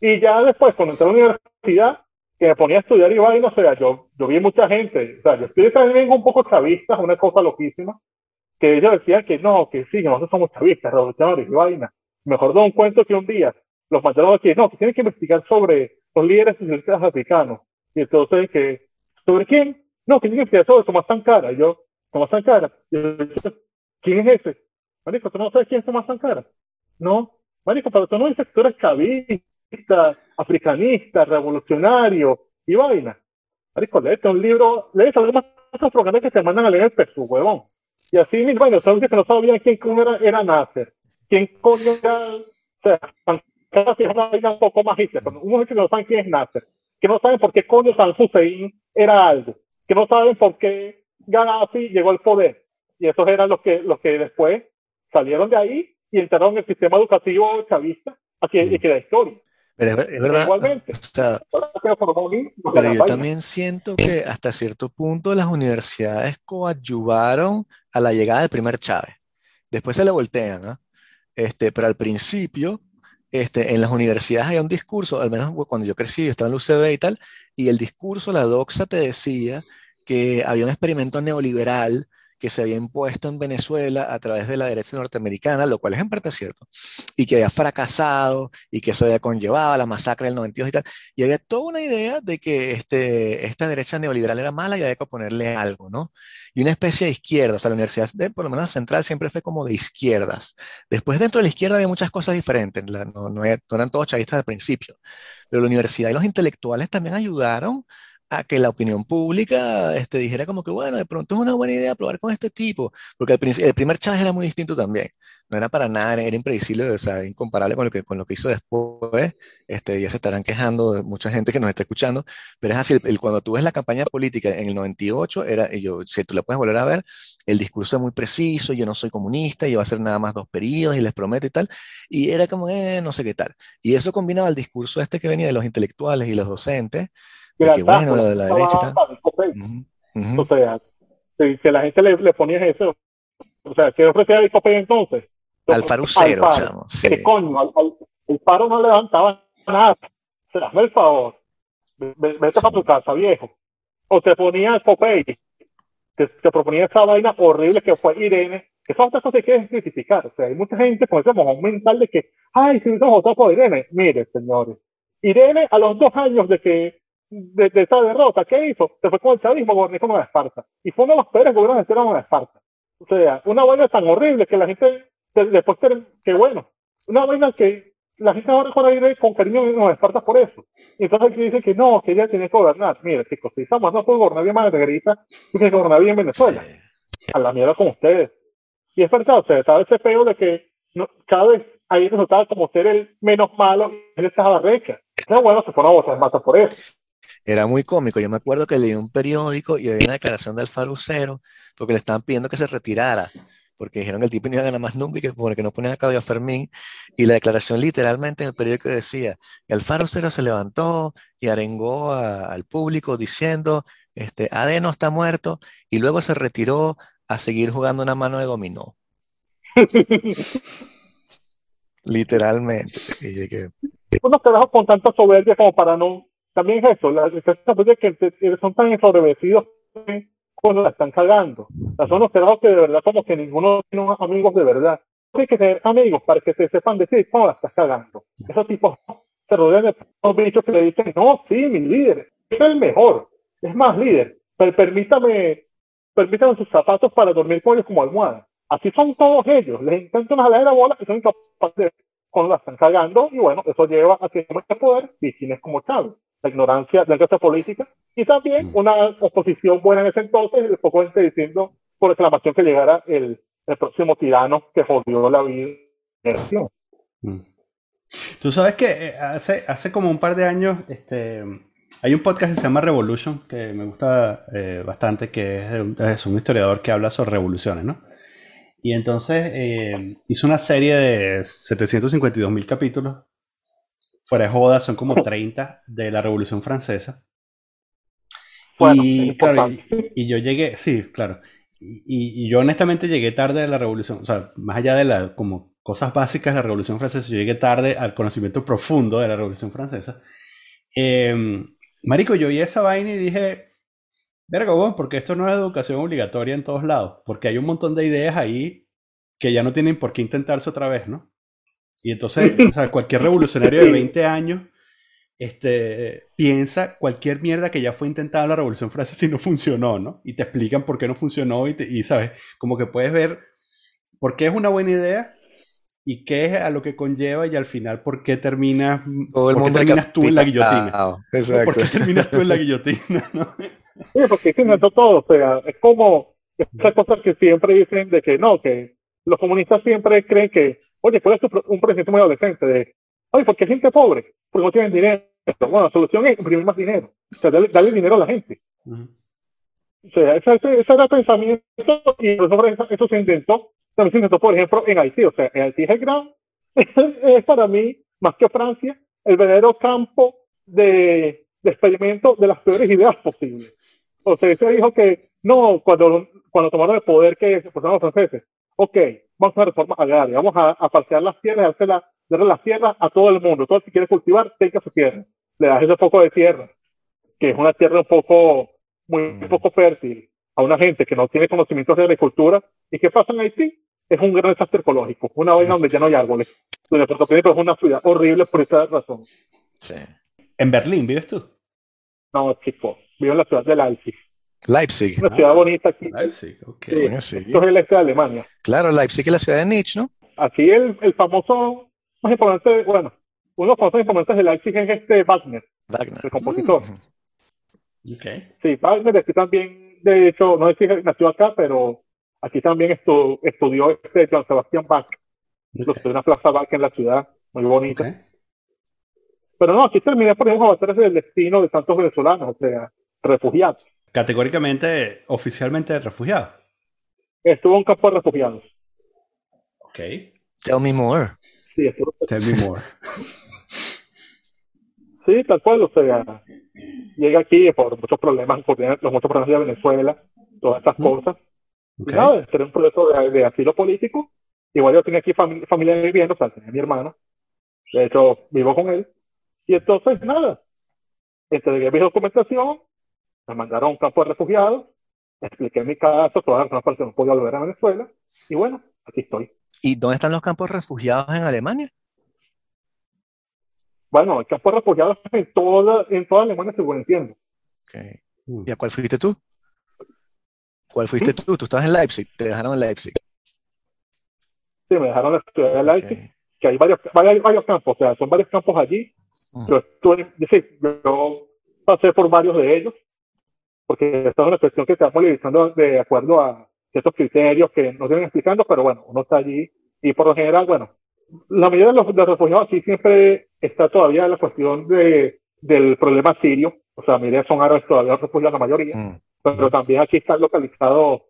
Speaker 2: Y ya después, cuando entré a la universidad, que me ponía a estudiar y vaina, o sea, yo, yo vi mucha gente, o sea, yo estoy también un poco chavista, una cosa loquísima, que ellos decían que no, que sí, que nosotros somos chavistas, revolucionarios y vaina. Mejor da un cuento que un día los mandaron aquí, no, que tienen que investigar sobre los líderes socialistas africanos. Y entonces, que, ¿sobre quién? No, que tienen que investigar sobre Tomás Sankara. Y yo, Tomás Sankara. ¿Quién es ese? Marico, ¿tú no sabes quién es Tomás Sankara? No. Marico, pero tú no dices que tú eres chavista africanista, revolucionario y vaina. Marico, leete un libro, lees algunas cosas programas que te mandan a leer el peso, huevón. Y así, bueno, sabes que no sabían quién era, era Nasser, quién coño era, o sea, vez una vaina un poco más pero uno dice que no saben quién es Nasser, que no saben por qué coño San Hussein era algo, que no saben por qué Gaddafi llegó al poder. Y esos eran los que, los que después salieron de ahí y entraron en el sistema educativo chavista, aquí, y que la historia.
Speaker 3: Pero es, verdad. pero yo también siento que hasta cierto punto las universidades coadyuvaron a la llegada del primer Chávez. Después se le voltean. Este, pero al principio, este, en las universidades hay un discurso, al menos cuando yo crecí, yo estaba en la UCB y tal, y el discurso, la doxa te decía que había un experimento neoliberal que se había impuesto en Venezuela a través de la derecha norteamericana, lo cual es en parte cierto, y que había fracasado y que eso había conllevado la masacre del 92 y tal. Y había toda una idea de que este, esta derecha neoliberal era mala y había que ponerle algo, ¿no? Y una especie de izquierda, o la universidad, de, por lo menos la central, siempre fue como de izquierdas. Después dentro de la izquierda había muchas cosas diferentes, no, no eran todos chavistas al principio, pero la universidad y los intelectuales también ayudaron a que la opinión pública este, dijera como que, bueno, de pronto es una buena idea probar con este tipo, porque el, el primer Chávez era muy distinto también, no era para nada, era imprevisible, o sea, incomparable con lo que, con lo que hizo después, este, ya se estarán quejando mucha gente que nos está escuchando, pero es así, el, cuando tú ves la campaña política en el 98, era, yo, si tú la puedes volver a ver, el discurso es muy preciso, yo no soy comunista, yo voy a hacer nada más dos periodos y les prometo y tal, y era como, eh, no sé qué tal, y eso combinaba el discurso este que venía de los intelectuales y los docentes,
Speaker 2: que
Speaker 3: qué bueno lo de la derecha tal.
Speaker 2: O sea, que la gente le, le ponía eso. O sea, ¿qué ofrecía el Copé entonces?
Speaker 3: Alfarucero, chamo.
Speaker 2: Sí. ¿Qué coño? Al, al, el paro no levantaba nada. Se el favor. Vete para tu casa, viejo. O te ponía Copey, que te proponía esa vaina horrible que fue Irene, que son otras cosas que quieren criticar. O sea, hay mucha gente con ese mojón mental de que, ay, si no votado por Irene. Mire, señores, Irene a los dos años de que de, de, esa derrota, ¿qué hizo? Se fue con el chavismo, gobernó con Nueva Esparta. Y fue uno de los peores gobiernos de Nueva Esparta. O sea, una vaina tan horrible que la gente, después, que bueno, una vaina que la gente ahora recuerda ir con cariño Nueva Esparta por eso. Y entonces aquí dice que no, que ella tiene que gobernar. Mira, chicos, si estamos no puede gobernar bien Margarita, tiene que gobernar bien Venezuela. A la mierda con ustedes. Y es verdad, o sea, estaba ese feo de que no, cada vez ahí resultaba como ser el menos malo estaba la recha. Pero bueno, se fueron a votar más por eso
Speaker 3: era muy cómico. Yo me acuerdo que leí un periódico y había una declaración del Farucero porque le estaban pidiendo que se retirara, porque dijeron que el tipo no iba a ganar más nunca y que, que no ponían a Claudio Fermín. Y la declaración literalmente en el periódico decía que el Farucero se levantó y arengó a, al público diciendo, este, AD no está muerto, y luego se retiró a seguir jugando una mano de dominó. Literalmente.
Speaker 2: Unos trabajos con tanta soberbia como para no también es eso, las de que son tan ensobrevecidos cuando la están cagando. son los trabajos que de verdad como que ninguno tiene unos amigos de verdad. Hay que tener amigos para que se sepan decir cómo la estás cagando. Esos tipos se rodean de unos bichos que le dicen, no, sí, mi líder, es el mejor, es más líder, pero permítame, permítame sus zapatos para dormir con ellos como almohada. Así son todos ellos, les intentan jalar la bola y son incapaces de cuando la están cagando, y bueno, eso lleva a que no poder y tienes como Chávez la ignorancia de la clase política y también mm. una oposición buena en ese entonces, el poco gente diciendo por exclamación que llegara el, el próximo tirano que jodió la vida
Speaker 1: mm. Tú sabes que eh, hace, hace como un par de años este, hay un podcast que se llama Revolution que me gusta eh, bastante, que es, es, un historiador que habla sobre revoluciones, ¿no? Y entonces eh, hizo una serie de 752 mil capítulos fuera de joda, son como 30 de la Revolución Francesa. y, claro, y, yo llegué, sí, claro. Y, yo honestamente llegué tarde a la Revolución, o sea, más allá de la, como cosas básicas de la Revolución Francesa, yo llegué tarde al conocimiento profundo de la Revolución Francesa. Em, marico, yo vi esa vaina y dije, verga, bueno, porque esto no es educación obligatoria en todos lados, porque hay un montón de ideas ahí que ya no tienen por qué intentarse otra vez, ¿no? Y entonces, o sea, cualquier revolucionario de 20 años este, piensa cualquier mierda que ya fue intentada en la Revolución Francesa y no funcionó, ¿no? Y te explican por qué no funcionó y, y, ¿sabes? Como que puedes ver por qué es una buena idea y qué es a lo que conlleva y al final por qué terminas,
Speaker 3: Todo el mundo
Speaker 1: terminas tú en la guillotina. Exacto. ¿Por qué terminas tú en la guillotina, ¿no?
Speaker 2: Sí, porque se todo, o sea, es como esas cosas que siempre dicen de que no, que los comunistas siempre creen que Oye, ¿cuál es un presidente muy adolescente? De, oye, ¿por qué gente pobre? Porque no tienen dinero. Bueno, la solución es imprimir más dinero. O sea, darle, dinero a la gente. O sea, ese, era el pensamiento y por eso, eso se intentó. También se intentó, por ejemplo, en Haití. O sea, en Haití es el gran, es para mí, más que Francia, el verdadero campo de, de experimento de las peores ideas posibles. O sea, se dijo que no, cuando, cuando tomaron el poder que se los franceses, ok, vamos a hacer reforma agraria, vamos a, a falsear las tierras, hacer la, darle la tierra a todo el mundo. Todo el que quiere cultivar, tenga su tierra. Le das ese poco de tierra, que es una tierra un poco, muy
Speaker 3: Mm.
Speaker 2: poco fértil, a una gente que no tiene conocimientos de agricultura. ¿Y qué pasa en Haití? Es un gran desastre ecológico, una vaina donde ya no hay árboles. Donde Puerto Príncipe es una ciudad horrible por esa razón.
Speaker 3: Sí.
Speaker 1: ¿En Berlín vives tú?
Speaker 2: No, chico, vivo en la ciudad de Leipzig,
Speaker 3: Leipzig.
Speaker 2: una ciudad bonita aquí.
Speaker 1: Leipzig, ok.
Speaker 2: Sí. Esto es el este de Alemania.
Speaker 3: Claro, Leipzig es la ciudad de Nietzsche, ¿no?
Speaker 2: Aquí el, el famoso más importante, bueno, uno de los famosos importantes de Leipzig es este Wagner,
Speaker 3: Wagner.
Speaker 2: el compositor.
Speaker 3: Mm.
Speaker 1: Ok.
Speaker 2: Sí, Wagner aquí también, de hecho, no sé si nació acá, pero aquí también estu- estudió este Joan Sebastián Bach, lo
Speaker 1: ok,
Speaker 2: que es una plaza Bach en la ciudad, muy bonita. Pero no, aquí terminé, por ejemplo, a batallas del destino de tantos venezolanos, o sea, refugiados.
Speaker 1: Categóricamente, oficialmente refugiado.
Speaker 2: Estuvo en un campo de refugiados.
Speaker 1: Ok.
Speaker 3: Tell me more.
Speaker 2: Sí, estuvo-
Speaker 1: Tell me more.
Speaker 2: sí, tal cual, o sea, llega aquí por muchos problemas, por los muchos problemas de Venezuela, todas estas
Speaker 1: Ujú.
Speaker 2: cosas.
Speaker 1: Ok.
Speaker 2: Y nada, este era un proceso de, de asilo político. Igual yo tenía aquí fami- familia viviendo, o sea, tenía a mi hermano. De hecho, vivo con él. Y entonces, nada, entregué mi documentación, me mandaron a un campo de refugiados, expliqué mi caso, todas las razones por las que no podía volver a Venezuela. Y bueno, aquí estoy.
Speaker 3: ¿Y dónde están los campos refugiados en Alemania?
Speaker 2: Bueno, el campo de refugiados en toda, en toda Alemania, según entiendo.
Speaker 1: Mm.
Speaker 3: ¿Y a cuál fuiste tú? ¿Cuál fuiste tú? Tú estabas en Leipzig, te dejaron en Leipzig.
Speaker 2: Sí, me dejaron la ciudad de Leipzig, que hay varios, varios, varios campos, o sea, son varios campos allí.
Speaker 3: Mm.
Speaker 2: Yo, estuve, yo sí, yo pasé por varios de ellos, porque esta es una cuestión que se va modificando de acuerdo a ciertos criterios que nos vienen explicando, pero bueno, uno está allí y por lo general, bueno, la mayoría de los, de los refugiados aquí siempre está todavía la cuestión de, del problema sirio, o sea, mire, son árabes todavía refugiados la mayoría,
Speaker 3: Mm.
Speaker 2: pero también aquí está localizado,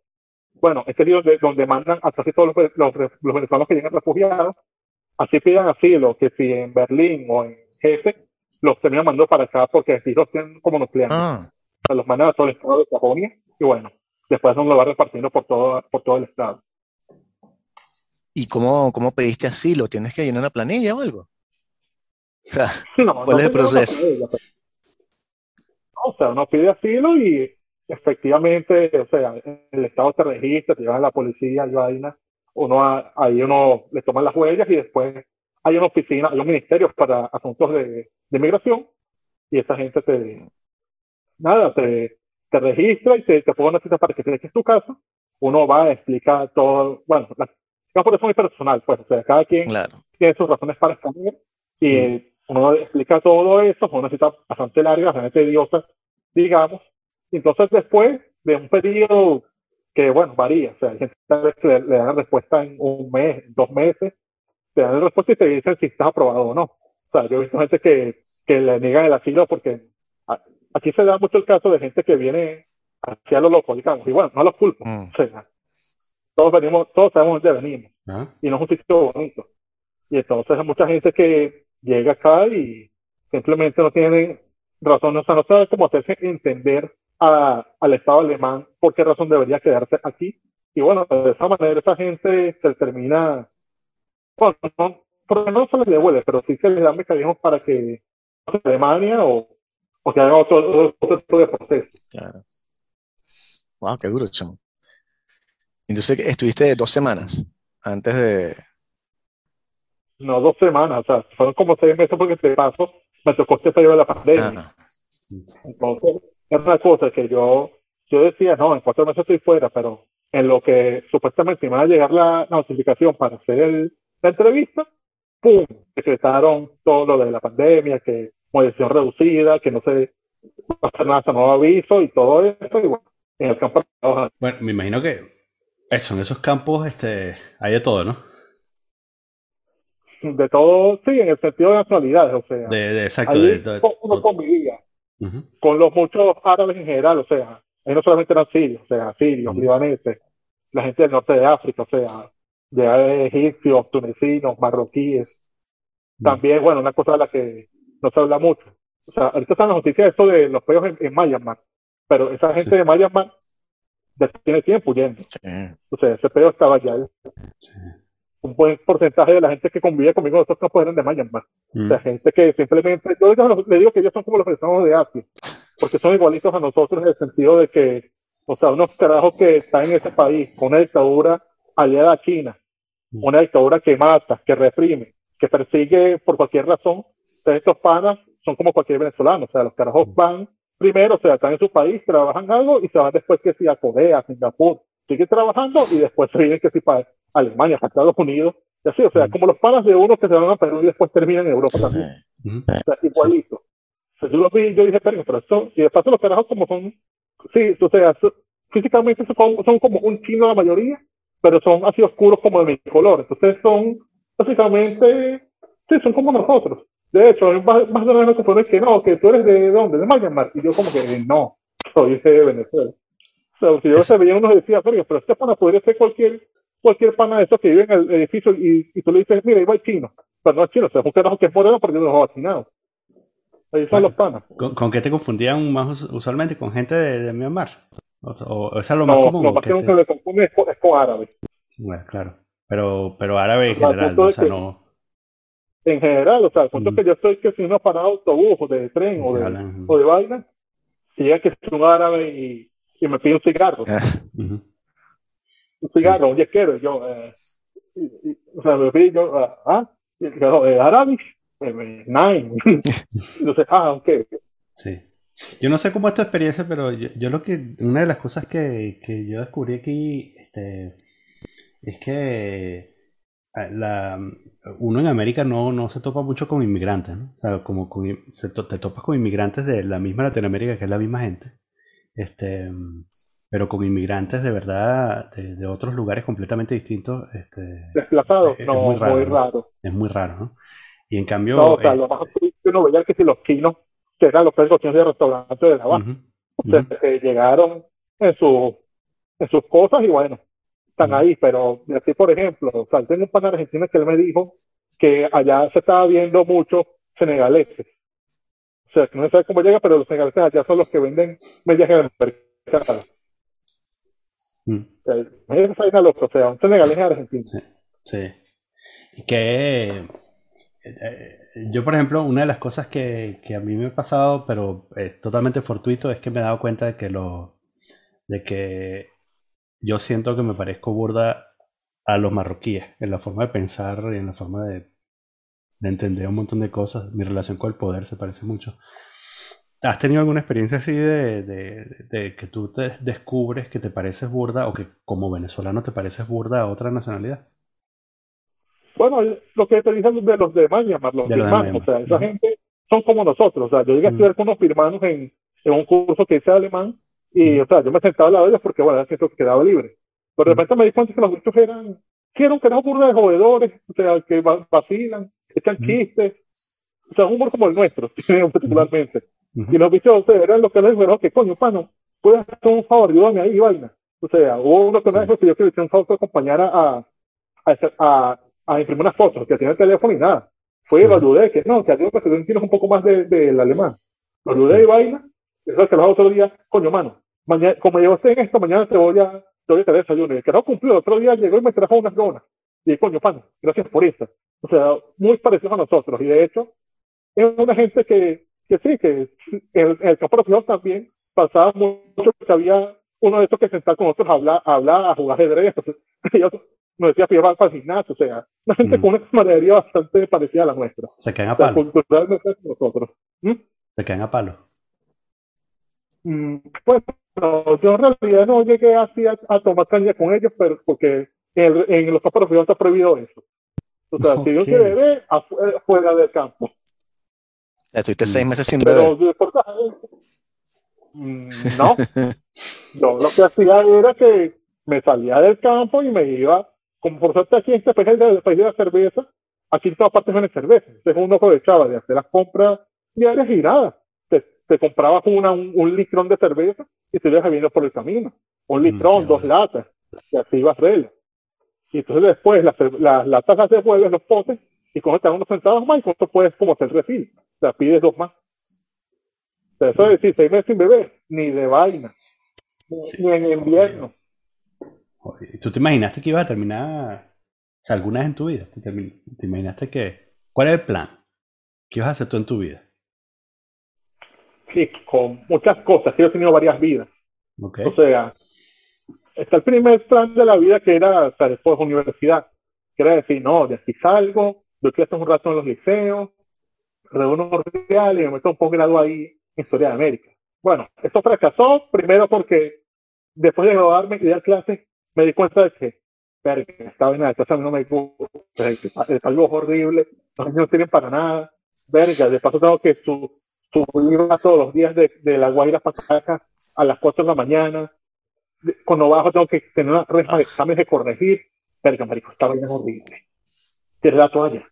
Speaker 2: bueno, este es donde, donde mandan a casi todos los, los, los venezolanos que llegan refugiados, así pidan asilo, que si en Berlín o en Hesse, los terminan mandando para acá porque así los tienen como nucleares.
Speaker 3: Ah,
Speaker 2: Los mandan a todo el estado de Sajonia y bueno, después uno lo va repartiendo por todo, por todo el estado.
Speaker 3: ¿y cómo, cómo pediste asilo? ¿Tienes que llenar una planilla o algo?
Speaker 2: No,
Speaker 3: ¿Cuál
Speaker 2: no
Speaker 3: es el proceso?
Speaker 2: planilla, pero- No, o sea, uno pide asilo y efectivamente, o sea, el estado te registra, te llevan a la policía, hay vaina, uno a- ahí uno le toman las huellas y después hay una oficina, hay un ministerio para asuntos de, de migración y esa gente te, nada, te, te registra y te, te pone una cita para que te dejes tu casa, uno va a explicar todo, bueno, la, por eso es muy personal, pues, o sea, cada quien
Speaker 3: claro.
Speaker 2: tiene sus razones para estar y eh, uno explica todo eso, fue una cita bastante larga, bastante tediosa, digamos. Entonces después de un periodo que, bueno, varía, o sea, hay gente que le, le dan la respuesta en un mes, dos meses, te dan la respuesta y te dicen si estás aprobado o no. O sea, yo he visto gente que, que le niegan el asilo porque aquí se da mucho el caso de gente que viene hacia lo loco, digamos, y bueno, no los culpo,
Speaker 3: Mm.
Speaker 2: o sea, todos venimos, todos sabemos dónde venimos
Speaker 1: Ah,
Speaker 2: y no es un sitio bonito. Y entonces hay mucha gente que llega acá y simplemente no tiene razón, o sea, no sabe cómo hacerse entender a- al Estado alemán por qué razón debería quedarse aquí. Y bueno, de esa manera esa gente se termina, bueno, no, por lo menos no se les devuelve, pero sí se les da mecanismos para que Alemania o, o haga otro, otro tipo de proceso.
Speaker 3: Claro. Wow, qué duro, chamo. Entonces estuviste dos semanas antes de.
Speaker 2: No dos semanas, o sea, fueron como seis meses porque te paso, me tocó este periodo de la pandemia.
Speaker 3: Ah,
Speaker 2: Entonces, es una cosa que yo, yo decía, no, en cuatro meses estoy fuera, pero en lo que supuestamente me va a llegar la notificación para hacer el, la entrevista, ¡pum! Decretaron todo lo de la pandemia, que movilización reducida, que no se va a hacer nada hasta nuevo aviso y todo eso, y bueno, en el campo de
Speaker 1: Bueno, me imagino que eso, en esos campos este, hay de todo, ¿no?
Speaker 2: de todo, sí, en el sentido de nacionalidades, o sea,
Speaker 1: De, de- exacto. de- de-
Speaker 2: uno convivía con los muchos árabes en general, o sea, ahí no solamente eran sirios, o sea, sirios,
Speaker 1: Mm.
Speaker 2: libaneses, la gente del norte de África, o sea, de egipcios, tunecinos, marroquíes. También, bueno, una cosa de la que no se habla mucho. O sea, ahorita están las noticias de esto de los peos en, en Myanmar, pero esa gente
Speaker 1: Sí.
Speaker 2: de Myanmar ya tiene tiempo huyendo.
Speaker 3: sí.
Speaker 2: O sea, ese peo estaba ya.
Speaker 1: Sí.
Speaker 2: un buen porcentaje de la gente que convive conmigo en estos campos eran de Myanmar. O sea,
Speaker 1: Mm.
Speaker 2: gente que simplemente, yo le digo que ellos son como los venezolanos de Asia, porque son igualitos a nosotros en el sentido de que, o sea, unos carajos que están en ese país con una dictadura aliada a China,
Speaker 1: Mm.
Speaker 2: una dictadura que mata, que reprime, que persigue por cualquier razón. Entonces, estos panas son como cualquier venezolano, o sea, los carajos
Speaker 1: Mm.
Speaker 2: van primero, o sea, están en su país, trabajan algo y se van después que sí a Corea, a Singapur, siguen trabajando y después se vienen que sí para Alemania, para Estados Unidos, y así, o sea,
Speaker 1: Mm.
Speaker 2: como los panas de uno que se van a Perú y después terminan en Europa también.
Speaker 1: Ujú.
Speaker 2: O sea, igualito. O sea, yo lo vi, yo dije, pero, pero esto, y de paso los carajos como son, sí, o sea, físicamente son, como- son como un chino la mayoría, pero son así oscuros como de mi color. Entonces son, básicamente, sí, son como nosotros. De hecho, más, más de una vez me confundieron que no, que tú eres de dónde, de Myanmar. Y yo como que no, soy de Venezuela. O sea, si yo se veía uno decía, pero, pero este pana podría ser cualquier, cualquier pana de esos que vive en el edificio y, y tú le dices, mira, ahí va el chino. Pero no es chino, o sea, es un carajo que es moreno porque no los vacinado. Ahí son
Speaker 1: Bueno.
Speaker 2: los panas.
Speaker 1: ¿Con, con qué te confundían más us- usualmente? ¿Con gente de, de Myanmar? O, o es lo más
Speaker 2: No,
Speaker 1: común?
Speaker 2: lo
Speaker 1: o
Speaker 2: más
Speaker 1: que te-
Speaker 2: nunca le confunde es con, es con árabe.
Speaker 1: Bueno, claro. Pero, pero árabe en
Speaker 2: O sea,
Speaker 1: general, o sea, no...
Speaker 2: En general, o sea, el punto
Speaker 1: Ujú.
Speaker 2: que yo estoy que si uno para autobús o de tren o de, o de vaina, si es que es un árabe y, y me pide un cigarro,
Speaker 3: Ah,
Speaker 2: un cigarro, un yesquero, y yo, eh, y- y- o sea, me pide yo, ah, ah, y yo, eh, árabe, eh, nine. Entonces, ah, ok.
Speaker 1: Sí. Yo no sé cómo es tu experiencia, pero yo, yo lo que, una de las cosas que, que yo descubrí aquí, este, es que la, uno en América no, no se topa mucho con inmigrantes, ¿no? O sea, como con, se to- te topas con inmigrantes de la misma Latinoamérica, que es la misma gente, este, pero con inmigrantes de verdad de, de otros lugares completamente distintos, este,
Speaker 2: Desplazado,
Speaker 1: Es- es
Speaker 2: no,
Speaker 1: muy raro,
Speaker 2: muy
Speaker 1: ¿no?
Speaker 2: raro.
Speaker 1: es muy raro, ¿no? Y en cambio,
Speaker 2: No, o sea,
Speaker 1: eh,
Speaker 2: lo más que uno veía que si los chinos, que eran los tres de restaurantes de la
Speaker 1: ujú,
Speaker 2: O sea,
Speaker 1: ujú,
Speaker 2: que llegaron en, su, en sus cosas y bueno, están ahí. Pero así, por ejemplo, o sea, tengo un pan argentino que él me dijo que allá se estaba viendo mucho senegaleses. O sea, que no se sabe cómo llega, pero los senegaleses allá son los que venden medias en el mercado.
Speaker 1: mm.
Speaker 2: O sea, loca, o sea, un senegalés en Argentina.
Speaker 1: Sí, sí. Que eh, yo, por ejemplo, una de las cosas que, que a mí me ha pasado, pero es totalmente fortuito, es que me he dado cuenta de que lo, de que yo siento que me parezco burda a los marroquíes, en la forma de pensar y en la forma de, de entender un montón de cosas. Mi relación con el poder se parece mucho. ¿Has tenido alguna experiencia así de, de- de que tú te descubres que te pareces burda o que como venezolano te pareces burda a otra nacionalidad?
Speaker 2: Bueno, lo que te dicen de los de Myanmar, los
Speaker 1: De los de
Speaker 2: birmanos, o sea, esa gente son como nosotros. O sea, yo llegué a
Speaker 1: Ujú.
Speaker 2: estudiar con unos birmanos en, en un curso que hice alemán y, o sea, yo me sentaba al lado de ellos porque, bueno, era siento que quedaba libre. Pero de repente me di cuenta que los bichos eran, que eran un burda de jodedores, o sea, que va- vacilan, echan chistes. O sea, un humor como el nuestro, particularmente. Y los bichos, o sea, eran los que les dijeron, que coño, pano, puedes hacer un favor, ayúdame ahí, vaina. O sea, hubo uno que una
Speaker 1: Sí.
Speaker 2: vez me pidió que le hiciera un favor que acompañara a, a, a, a imprimir unas fotos, que tiene el teléfono y nada. Fue y lo ayudé, que no, que ayudo que tú un poco más del de, del alemán. Lo ayudé y vaina, eso que los otro día, coño, mano, mañana, como yo estoy en esto, mañana te voy a, te voy a traer desayuno. Y el que no cumplió, el otro día llegó y me trajo unas donas. Y coño, pano, gracias por eso. O sea, muy parecidos a nosotros. Y de hecho, es una gente que, que sí, que en, el campo de refugiados también pasaba mucho que había uno de estos que sentaba con otros a hablar, a hablar, a jugar ajedrez. Entonces, y otro nos decía que iba para el gimnasio. O sea, una gente
Speaker 1: Mm.
Speaker 2: con una camaradería bastante parecida a la nuestra.
Speaker 1: Se quedan a
Speaker 2: O sea,
Speaker 1: palo.
Speaker 2: culturalmente es nosotros. ¿Mm?
Speaker 1: Se quedan a palo.
Speaker 2: Mm, Bueno, yo en realidad no llegué así a, a tomar caña con ellos, pero porque en, el- en los campos de está prohibido eso. O sea, si uno
Speaker 1: Ok.
Speaker 2: quiere beber, afuera, fuera del campo.
Speaker 3: Estuviste
Speaker 1: Mm.
Speaker 3: seis meses sin beber.
Speaker 2: Pero de por Mm, no. Yo lo que hacía era que me salía del campo y me iba, como por suerte aquí en este país del país de la cerveza, aquí en todas partes venden cerveza. Entonces uno aprovechaba de hacer las compras diarias y nada. Te, te comprabas una, un, un litrón de cerveza y te ibas bebiendo por el camino. Un litrón,
Speaker 1: qué
Speaker 2: dos latas. Y así ibas regla. Y entonces después las las latas las devuelves, los potes, y con esto unos centavos más y con esto puedes como hacer refil. O sea, pides dos más. O sea, eso es decir, seis meses sin beber, ni de vaina, ni,
Speaker 1: Sí.
Speaker 2: ni en invierno.
Speaker 1: Joder, ¿Tú te imaginaste que ibas a terminar sea, alguna vez en tu vida, te, imaginaste que, ¿cuál es el plan? ¿Qué vas a hacer tú en tu vida?
Speaker 2: Sí, con muchas cosas, yo he tenido varias vidas. Okay. O sea, está el primer plan de la vida que era, o sea, después de universidad, que era decir, no, de aquí salgo, yo quiero hacer un rato en los liceos, reúno real y me meto un posgrado ahí en Historia de América. Bueno, eso fracasó, primero porque después de graduarme y dar clases, me di cuenta de que, verga, esta vaina de a mí no me gusta, es algo horrible, los niños no tienen para nada, verga, de paso tengo que subir todos los días de, de la Guaira para acá a las 4 de la mañana, cuando bajo tengo que tener una resma de exámenes de corregir, verga, marico, esta vaina es horrible. Tienes la toalla.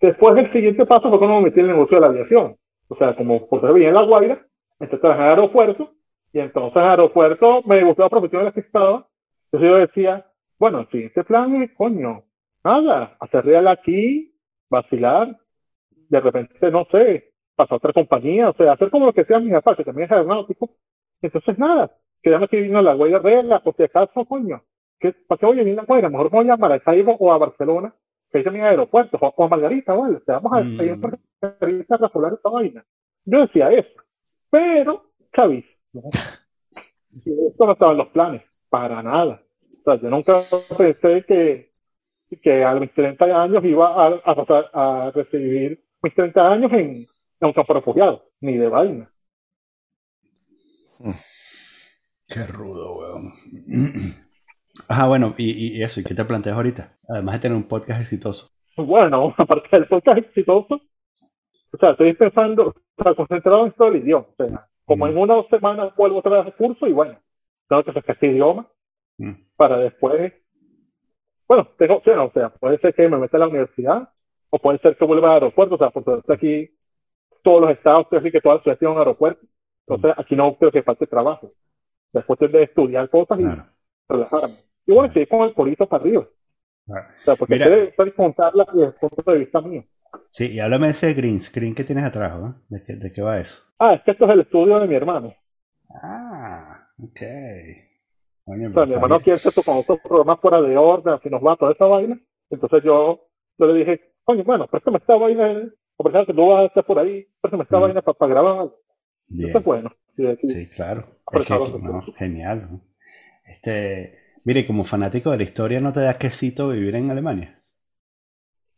Speaker 2: Después el siguiente paso fue cuando me metí en el negocio de la aviación. O sea, como por ser bien en la Guaira, entonces trabajé en aeropuerto, y entonces en aeropuerto me gustó la profesión en la que estaba. Entonces yo decía, bueno, sí, este plan es, coño, nada, hacer real aquí, vacilar, de repente, no sé, pasar a otra compañía, o sea, hacer como lo que sea mi papá, que también es aeronáutico. Entonces, nada, quedarme aquí vino la Guaira real, por si acaso, coño, ¿para qué voy a venir a la Guaira? Mejor voy a Maracaibo o a Barcelona, que hice mi aeropuerto, o a Margarita, ¿vale? O sea, vamos a ir mm. a Margarita a resolar esta vaina. Yo decía eso, pero, ¿sabes? Esto no estaba en los planes, para nada. O sea, yo nunca pensé que, que a mis 30 años iba a, a pasar a recibir mis 30 años en, un campo refugiado, ni de vaina.
Speaker 1: Qué rudo, weón. Ajá, bueno, y, y, eso, ¿y qué te planteas ahorita? Además de tener un podcast exitoso.
Speaker 2: Bueno, aparte del podcast exitoso, o sea, estoy pensando, o sea, concentrado en todo el idioma. O sea, como en una o dos semanas vuelvo otra vez al curso y bueno, tengo que sacar este idioma mm. para después. Bueno, tengo opciones, o sea, puede ser que me meta a la universidad o puede ser que vuelva al aeropuerto, o sea, porque aquí todos los estados, así que toda la ciudad tiene un aeropuerto. Entonces, aquí no creo que falte trabajo. Después de estudiar cosas y relajarme. Y bueno, seguir con el polito para arriba. O sea, porque Mira, quiero contarla desde el punto de vista mío.
Speaker 1: Sí, y háblame de ese green screen que tienes atrás, ¿no? ¿De qué, ¿De qué va eso?
Speaker 2: Ah, es que esto es el estudio de mi hermano.
Speaker 1: Ah, ok.
Speaker 2: o sea, mi hermano quiere hacer con otros programas fuera de orden, así nos va toda esa vaina. Entonces yo, yo le dije, coño, bueno, préstame esta vaina, por que tú vas a estar por ahí, préstame esta vaina para, grabar algo. Eso es bueno.
Speaker 1: Sí, claro. Es que, no, genial. ¿no? Este, mire, como fanático de la historia, ¿no te das quesito vivir en Alemania?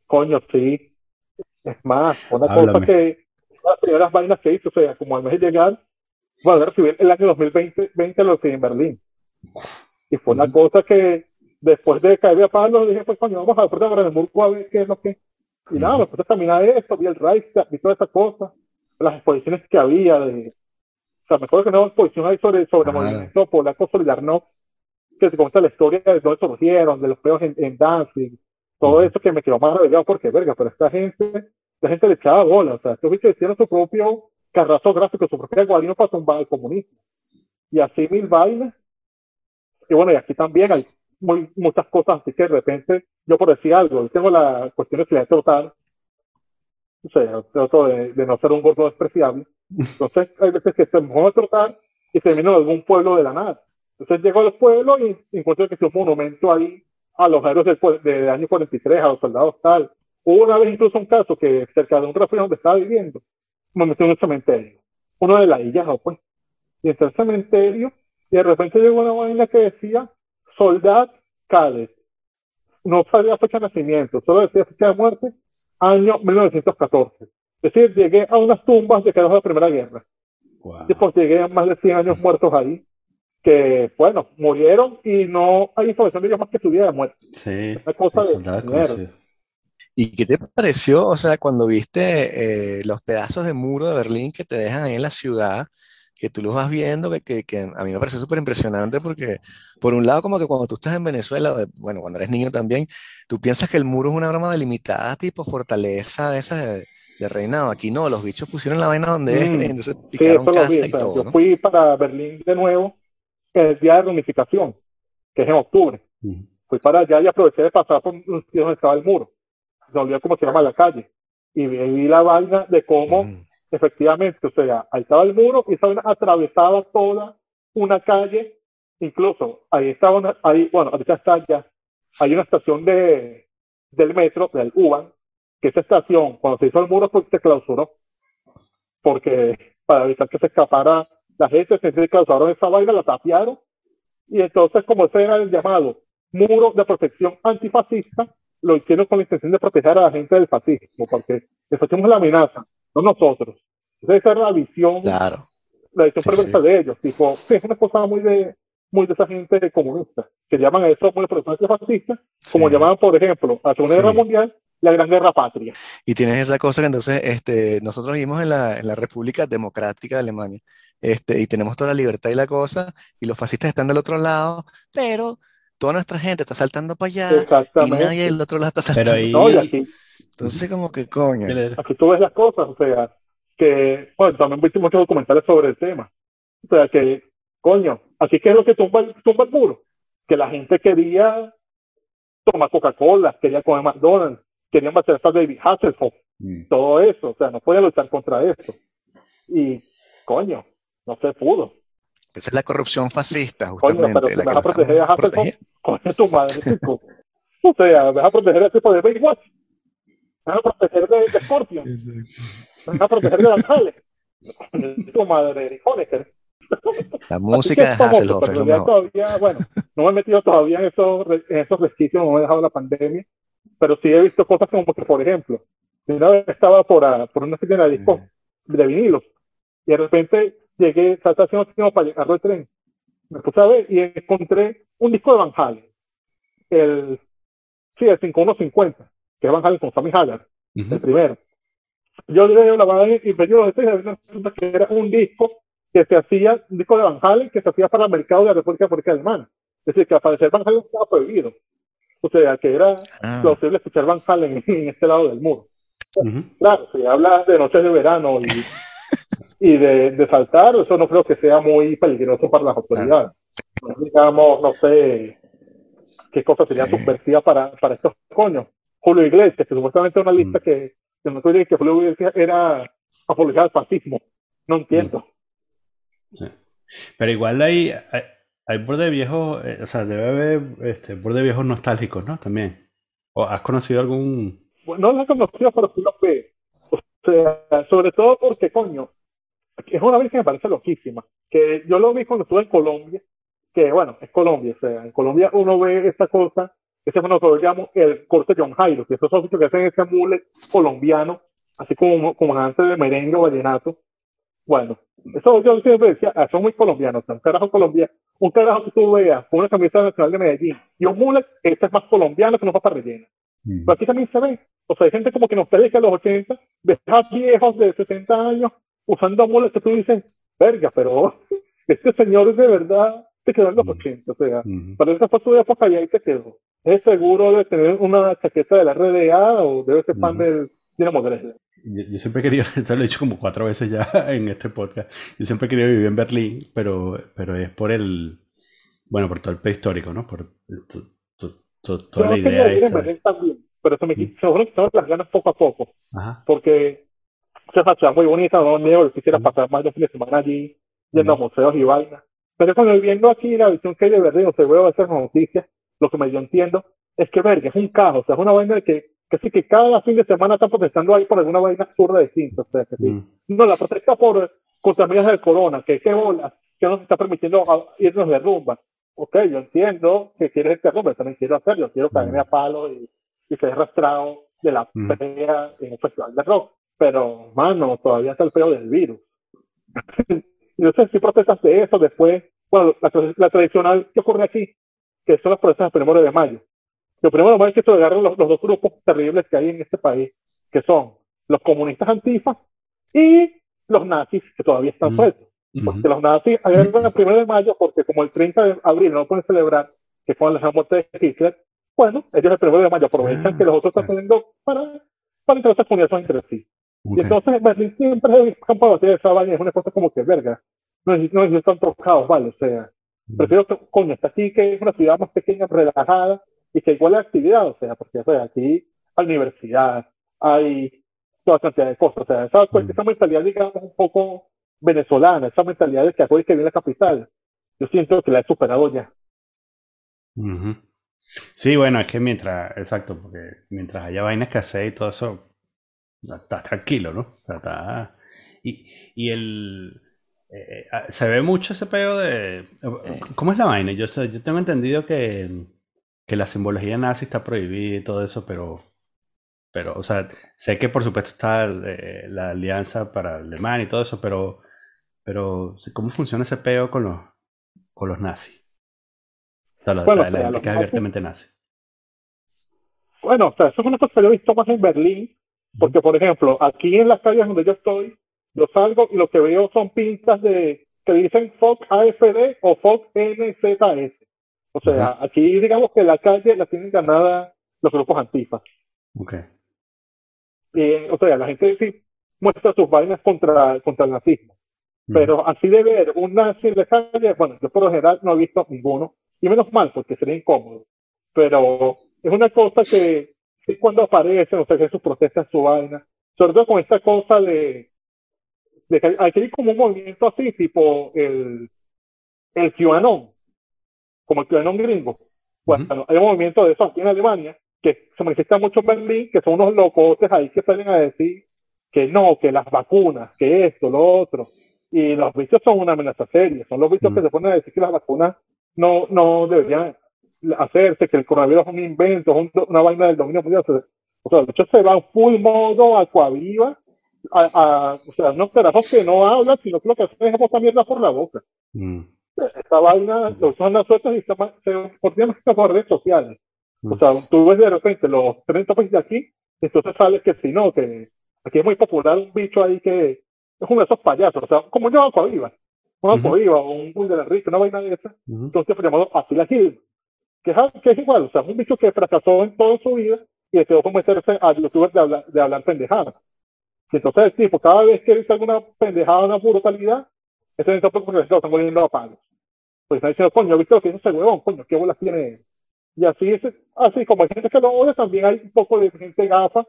Speaker 2: Coño, sí. Es más, una cosa que las primeras vainas que hice, o sea, como al mes de llegar, bueno, recibir el año 2020 20 lo que en Berlín. Y fue una cosa que después de caer a palo, dije, pues coño, vamos a ver por Brandenburgo a ver qué es lo que. Y nada, me puse a caminar esto, vi el Reichstag, vi toda esa cosa, las exposiciones que había de. O sea, me acuerdo que una exposición ahí sobre, sobre el movimiento polaco Solidarno, que se cuenta la historia de dónde surgieron, de los peos en, en Danzig, todo eso que me quedó maravillado porque, verga, pero esta gente, la gente le echaba bola, o sea, estos bichos hicieron su propio carrazo gráfico, su propio guarino para tumbar el comunismo. Y así mil vainas. Y bueno, y aquí también hay muy, muchas cosas, así que de repente, yo por decir algo, yo tengo la cuestión de total, o sea, trato de, de, no ser un gordo despreciable. Entonces, hay veces que se me a trotar y termino en algún pueblo de la nada. Entonces llego al pueblo y encuentro que es un monumento ahí a los héroes del, de año 43, a los soldados tal. Hubo una vez incluso un caso que cerca de un refugio donde estaba viviendo, me metí en un cementerio. Uno de la isla, pues. Y entré al cementerio y de repente llegó una vaina que decía Soldad Cadet. No sabía fecha de nacimiento, solo decía fecha de muerte, año 1914. Es decir, llegué a unas tumbas de que de la Primera Guerra. Wow. Después llegué a más de 100 años muertos ahí que, bueno, murieron y no hay información de ellos más que su día de muerte.
Speaker 1: Sí.
Speaker 2: cosa de
Speaker 3: ¿Y qué te pareció, o sea, cuando viste eh, los pedazos de muro de Berlín que te dejan ahí en la ciudad, que tú los vas viendo, que, que, que a mí me pareció súper impresionante porque, por un lado, como que cuando tú estás en Venezuela, bueno, cuando eres niño también, tú piensas que el muro es una broma delimitada, tipo fortaleza de esa de, reinado. Aquí no, los bichos pusieron la vaina donde es, mm. entonces picaron casa y todo.
Speaker 2: Yo fui para Berlín de nuevo el día de reunificación, que es en octubre. Fui para allá y aproveché de pasar por donde estaba el muro. Se olvidó cómo se llama la calle. Y vi, la vaina de cómo, efectivamente, o sea, ahí estaba el muro y esa vaina atravesaba toda una calle. Incluso ahí estaba, ahí, bueno, ahorita está ya, hay una estación de, del metro, del UBAN, que esa estación, cuando se hizo el muro, pues se clausuró. Porque para evitar que se escapara la gente, se clausuraron esa vaina, la tapiaron. Y entonces, como ese era el llamado muro de protección antifascista, lo hicieron con la intención de proteger a la gente del fascismo, porque les hacemos la amenaza, no nosotros. esa era la visión,
Speaker 3: claro.
Speaker 2: la visión perversa de ellos. Tipo, es una cosa muy de, muy de esa gente comunista, que llaman a eso muy protección antifascista, como llamaban, por ejemplo, a la Segunda Guerra Mundial, la Gran Guerra Patria.
Speaker 3: Y tienes esa cosa que entonces este, nosotros vivimos en la, en la República Democrática de Alemania. Este, y tenemos toda la libertad y la cosa, y los fascistas están del otro lado, pero toda nuestra gente está saltando para allá y nadie del otro lado está saltando.
Speaker 1: Pero ahí...
Speaker 2: aquí,
Speaker 3: Entonces, como que coño.
Speaker 2: Aquí tú ves las cosas, o sea, que, bueno, también viste muchos documentales sobre el tema. O sea, que, coño, aquí que es lo que tumba, tumba el muro. Que la gente quería tomar Coca-Cola, quería comer McDonald's, querían hacer de David Hasselhoff, mm. todo eso, o sea, no podía luchar contra eso. Y, coño, no se pudo.
Speaker 3: Esa es la corrupción fascista, justamente.
Speaker 2: Coño, pero la vas a proteger a Hasselhoff, coño, tu madre, O sea, vas a proteger a tipo de Baywatch. Vas a proteger de, de Scorpion. Vas a proteger de González. tu madre, Honecker.
Speaker 3: La música de Hasselhoff es lo
Speaker 2: Todavía, bueno, no me he metido todavía en esos, en esos resquicios, no me he dejado la pandemia, pero sí he visto cosas como que, por ejemplo, una vez estaba por, por una tienda de discos de vinilos y de repente llegué, salté haciendo tiempo para llegar al tren. Me puse a ver y encontré un disco de Van Halen. El, sí, el 5150, que Van Halen con Sammy Hagar, el primero. Yo le la y me dio este que era un disco que se hacía, un disco de Van Halen que se hacía para el mercado de la República Política Alemana. Es decir, que al parecer Van Halen estaba prohibido. O sea, que era ah. posible escuchar Van Halen en, este lado del muro. Claro, si hablas de noches de verano y y de, de, saltar, eso no creo que sea muy peligroso para las autoridades. digamos, no sé qué cosa sería subversiva para, para estos coños. Julio Iglesias, que supuestamente una lista mm. que, que no que Julio Iglesias era apología del fascismo. No entiendo.
Speaker 1: Sí. Pero igual hay, hay, hay borde viejos, eh, o sea, debe haber este, borde viejos nostálgicos, ¿no? También. ¿O has conocido algún...?
Speaker 2: Bueno, no lo he conocido, pero sí lo ve. O sea, sobre todo porque, coño, es una vez que me parece loquísima, que yo lo vi cuando estuve en Colombia, que bueno, es Colombia, o sea, en Colombia uno ve esta cosa, ese nosotros llamamos el corte John Jairo, que esos oficios que hacen ese mule colombiano, así como, como antes de merengue o vallenato. Bueno, eso yo siempre decía, ah, son muy colombianos, un carajo colombiano, un carajo que tú veas con una camisa nacional de Medellín y un mule, este es más colombiano que no pasa rellena. Mm. Pero aquí también se ve, o sea, hay gente como que nos dedica a los 80, ves viejos de 60 años usando amuletos que tú dices, verga, pero este señor es de verdad te quedó en los 80, o sea, para esa fue su época y ahí te quedó. ¿Es seguro de tener una chaqueta de la RDA o debe ser fan del Dinamo Dresden?
Speaker 1: Yo, yo, siempre quería, te lo he dicho como cuatro veces ya en este podcast, yo siempre quería vivir en Berlín, pero, pero es por el, bueno, por todo el país histórico, ¿no? Por toda la idea. Vivir en
Speaker 2: Berlín también, pero se me, seguro que las ganas poco a poco, porque es una ciudad muy bonita, no niego, quisiera pasar más de un fin de semana allí, yendo a museos y vainas. Pero cuando viendo aquí la visión que hay de Berlín, o sea, veo esas noticias, lo que me yo entiendo es que verga, es un caos, o sea, es una vaina que, que sí que cada fin de semana están protestando ahí por alguna vaina absurda distinta, o sea, que sí. No, la protesta por contra medidas del corona, que qué bola, que no se está permitiendo irnos de rumba. Ok, yo entiendo que quieres este rumba, también quiero hacerlo, quiero caerme a palo y, y ser arrastrado de la pelea en un festival de rock pero, mano, todavía está el feo del virus. no sé si protestas de eso después, bueno, la, tradicional que ocurre aquí, que son las protestas del primero de mayo. Lo primero de mayo es que se agarran los, dos grupos terribles que hay en este país, que son los comunistas antifas y los nazis, que todavía están sueltos. Porque los nazis agarran el primero de mayo porque como el 30 de abril no pueden celebrar que fue la muerte de Hitler, bueno, ellos el primero de mayo aprovechan ah, que los otros están teniendo para, para las comunidades entre sí. Y entonces Berlín siempre es campo de batalla de esa vaina, es una cosa como que verga. No necesito, no tantos caos, vale, o sea, mm. prefiero que, coño, está aquí que es una ciudad más pequeña, relajada, y que igual hay actividad, o sea, porque o sea, aquí hay universidad, hay toda cantidad de cosas, o sea, esa, mm. esa mentalidad, digamos, un poco venezolana, esa mentalidad de que hoy que viene la capital, yo siento que la he superado ya.
Speaker 1: Sí, bueno, es que mientras, exacto, porque mientras haya vainas que hacer y todo eso, estás tranquilo, ¿no? O sea, está... Y, y el... Eh, eh, se ve mucho ese pedo de... ¿Cómo es la vaina? Yo, yo tengo entendido que, que la simbología nazi está prohibida y todo eso, pero... Pero, o sea, sé que por supuesto está eh, la alianza para Alemania y todo eso, pero... Pero, ¿cómo funciona ese pedo con los, con los nazis? O sea, la, bueno, la, gente que es abiertamente nazi.
Speaker 2: Bueno, o sea, eso es una cosa que yo he visto más en Berlín, porque, por ejemplo, aquí en las calles donde yo estoy, yo salgo y lo que veo son pintas de que dicen Fox AFD o Fox NZS. O sea, aquí digamos que la calle la tienen ganada los grupos antifas.
Speaker 1: Ok.
Speaker 2: Y, o sea, la gente sí muestra sus vainas contra, contra el nazismo. Pero así de ver un nazi en la calle, bueno, yo por lo general no he visto ninguno. Y menos mal, porque sería incómodo. Pero es una cosa que, cuando aparecen, o sea, que sus protestas, su vaina, sobre todo con esta cosa de, de que hay como un movimiento así, tipo el, el QAnon, como el QAnon gringo. Bueno, hay un movimiento de eso aquí en Alemania, que se manifiesta mucho en Berlín, que son unos locotes ahí que salen a decir que no, que las vacunas, que esto, lo otro. Y los bichos son una amenaza seria, son los bichos que se ponen a decir que las vacunas no, no deberían hacerse, que el coronavirus es un invento, es una vaina del dominio mundial. O sea, de hecho se va full modo acuaviva, a, a, o sea, no carajos que no hablan, sino que lo que hacen es botar mierda por la boca. Mm. Esta vaina, lo usan las sueltas y se, se coordinan por redes sociales. O sea, mm. tú ves de repente los 30 países de aquí, entonces sale que si no, que aquí es muy popular un bicho ahí que es uno de esos payasos, o sea, como yo acuaviva una uh o un de la rica, una vaina de esa, entonces fue llamado Attila Hill, que es, que es igual, o sea, un bicho que fracasó en toda su vida y que quedó meterse a youtubers de hablar, de hablar pendejadas. Y entonces el tipo, cada vez que dice alguna pendejada, una brutalidad, ese es porque se están volviendo a palos. Pues está diciendo, coño, ¿viste lo que hizo ese huevón? Coño, ¿qué bolas tiene Y así, es, así como hay gente que lo odia, también hay un poco de gente gafa,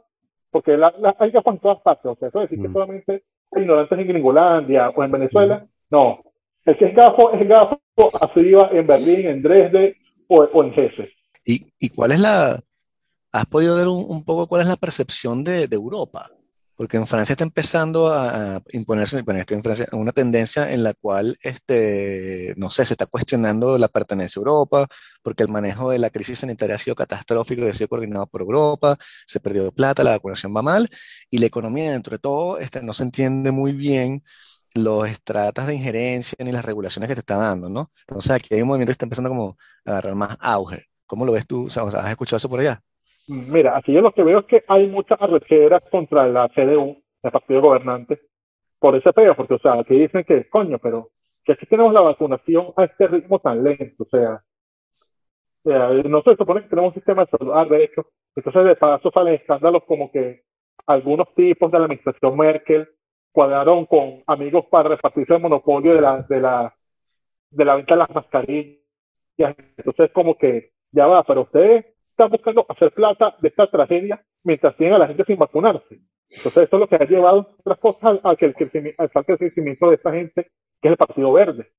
Speaker 2: porque la, hay gafas en todas partes. O sea, eso es decir que solamente hay ignorantes en Gringolandia o en Venezuela, no. El que es gafo es gafo arriba en Berlín, en Dresde o, en Hesse.
Speaker 3: ¿Y, ¿Y, cuál es la, has podido ver un, poco cuál es la percepción de, de, Europa? Porque en Francia está empezando a imponerse, bueno, en Francia, una tendencia en la cual, este, no sé, se está cuestionando la pertenencia a Europa, porque el manejo de la crisis sanitaria ha sido catastrófico y ha sido coordinado por Europa, se perdió plata, la vacunación va mal, y la economía dentro de todo este, no se entiende muy bien los estratas de injerencia ni las regulaciones que te está dando, ¿no? Entonces aquí hay un movimiento que está empezando como a agarrar más auge. ¿Cómo lo ves tú? O sea, ¿has escuchado eso por allá?
Speaker 2: Mira, aquí yo lo que veo es que hay muchas arrecheras contra la CDU, el partido gobernante, por ese peo, porque, o sea, aquí dicen que, coño, pero que aquí tenemos la vacunación a este ritmo tan lento, o sea, no se supone que tenemos un sistema de salud, de hecho, entonces de paso salen escándalos como que algunos tipos de la administración Merkel cuadraron con amigos para repartirse el monopolio de la, de la, de la venta de las mascarillas. Entonces, como que ya va, pero ustedes están buscando hacer plata de esta tragedia mientras tienen a la gente sin vacunarse. Entonces, eso es lo que ha llevado otras cosas a que el crecimiento, al crecimiento de esta gente, que es el Partido Verde.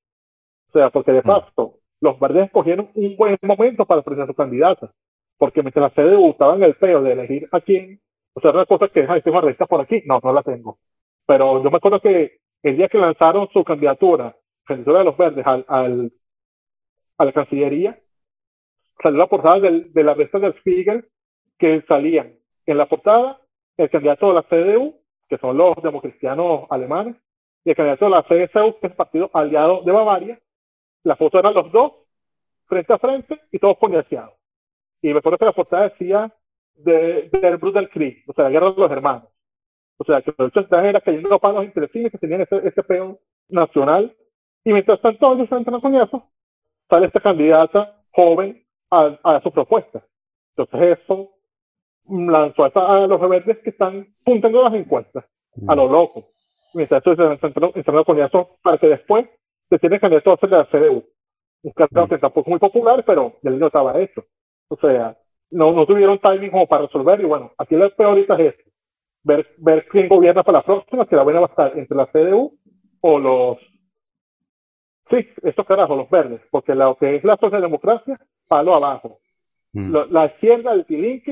Speaker 2: O sea, porque de mm. facto, los verdes escogieron un buen momento para presentar su candidata. Porque mientras la CDU estaba en el feo de elegir a quién, o sea, una cosa que, es tengo recta por aquí, no, no la tengo. Pero yo me acuerdo que el día que lanzaron su candidatura, candidatura de los verdes, al, al, a la Cancillería, salió la portada del, de la revista del Spiegel que salían en la portada el candidato de la CDU, que son los democristianos alemanes, y el candidato de la CSU, que es el partido aliado de Bavaria. La foto eran los dos, frente a frente, y todos poniaseados. Y me acuerdo que la portada decía de, del Brutal Krieg, o sea, la guerra de los hermanos. O sea, que los están era cayendo palos entre sí, que tenían ese, ese peón nacional. Y mientras tanto, ellos entran con eso, sale esta candidata joven a, a su propuesta. Entonces, eso lanzó a, los verdes que están puntando las encuestas a lo loco. Mientras eso se entrando con eso para que después se tiene a hacer la CDU. Un candidato que tampoco es muy popular, pero ya no estaba hecho. O sea, no, no tuvieron timing como para resolver. Y bueno, aquí lo peor ahorita es esto ver, ver quién gobierna para la próxima, que la buena va a estar entre la CDU o los, sí, estos carajos, los verdes, porque lo que es la socialdemocracia, palo abajo. mm. la izquierda, el link,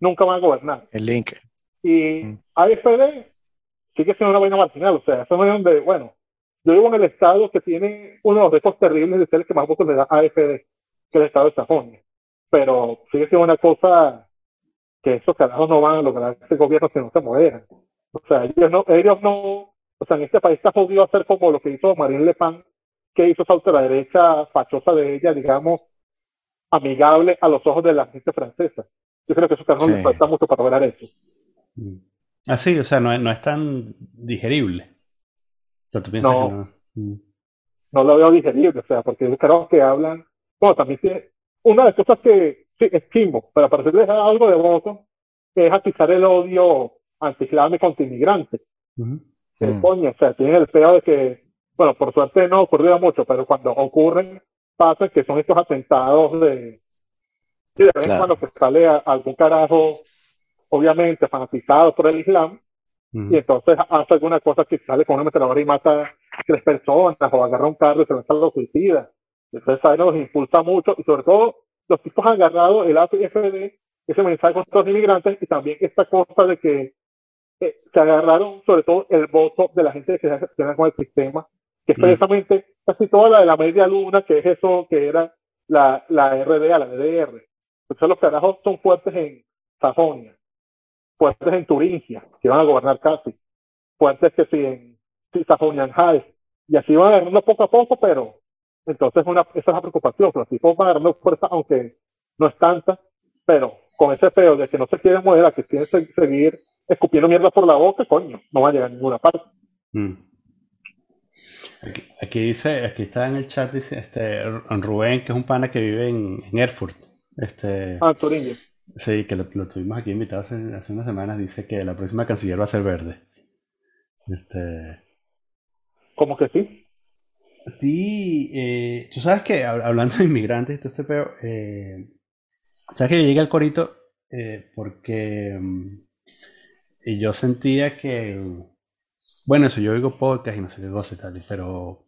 Speaker 2: nunca van a gobernar.
Speaker 3: El link.
Speaker 2: Y mm. AFD sigue siendo una vaina marginal, o sea, eso es donde, bueno, yo vivo en el estado que tiene uno de los récords terribles de ser el que más votos le da AFD, que es el estado de Sajonia. Pero sigue siendo una cosa que esos carajos no van a lograr este gobierno si no se moderan. O sea, ellos no, ellos no, o sea, en este país está jodido hacer como lo que hizo Marine Le Pen, que hizo esa ultraderecha fachosa de ella, digamos, amigable a los ojos de la gente francesa. Yo creo que esos carajos les falta mucho para lograr eso.
Speaker 1: Ah, sí, o sea, no, no es tan digerible. O sea, tú piensas no, que no. Mm.
Speaker 2: No lo veo digerible, o sea, porque los carajos que hablan, bueno, también una de las cosas que es chimbo, para parecerles algo de voto, es atizar el odio anti-islámico, anti-inmigrante. Mm. coño, o sea, tienen el feo de que, bueno, por suerte no ocurrió mucho, pero cuando ocurren, pasa que son estos atentados de, sí, de vez en cuando que sale algún carajo, obviamente fanatizado por el Islam, y entonces hace alguna cosa que sale con una metralladora y mata a tres personas, o agarra un carro y se lanza a los suicidas. Entonces ahí nos impulsa mucho, y sobre todo los tipos han agarrado el AFD, ese mensaje contra los inmigrantes, y también esta cosa de que eh, se agarraron sobre todo el voto de la gente que se queda con el sistema, que es precisamente casi toda la de la media luna, que es eso que era la, la RDA, la DDR. Entonces los carajos son fuertes en Sajonia, fuertes en Turingia, que van a gobernar casi, fuertes que sí en Sajonia, en y así van agarrando poco a poco, pero entonces una, esa es la preocupación, los tipos van agarrando fuerza, aunque no es tanta, pero con ese feo de que no se quieren mover, que quieren seguir escupiendo mierda por la boca, coño, no va a llegar a ninguna parte. Mm.
Speaker 1: Aquí, dice, aquí está en el chat, dice este Rubén, que es un pana que vive en, Erfurt. Este,
Speaker 2: ah, Turingia.
Speaker 1: Sí, que lo, tuvimos aquí invitado hace, unas semanas. Dice que la próxima canciller va a ser verde. Este.
Speaker 2: ¿Cómo que sí?
Speaker 1: Eh, tú sabes que hablando de inmigrantes y todo este peo, eh, sabes que yo llegué al corito eh, porque y yo sentía que bueno, eso yo oigo podcast y no sé qué cosa y tal, pero,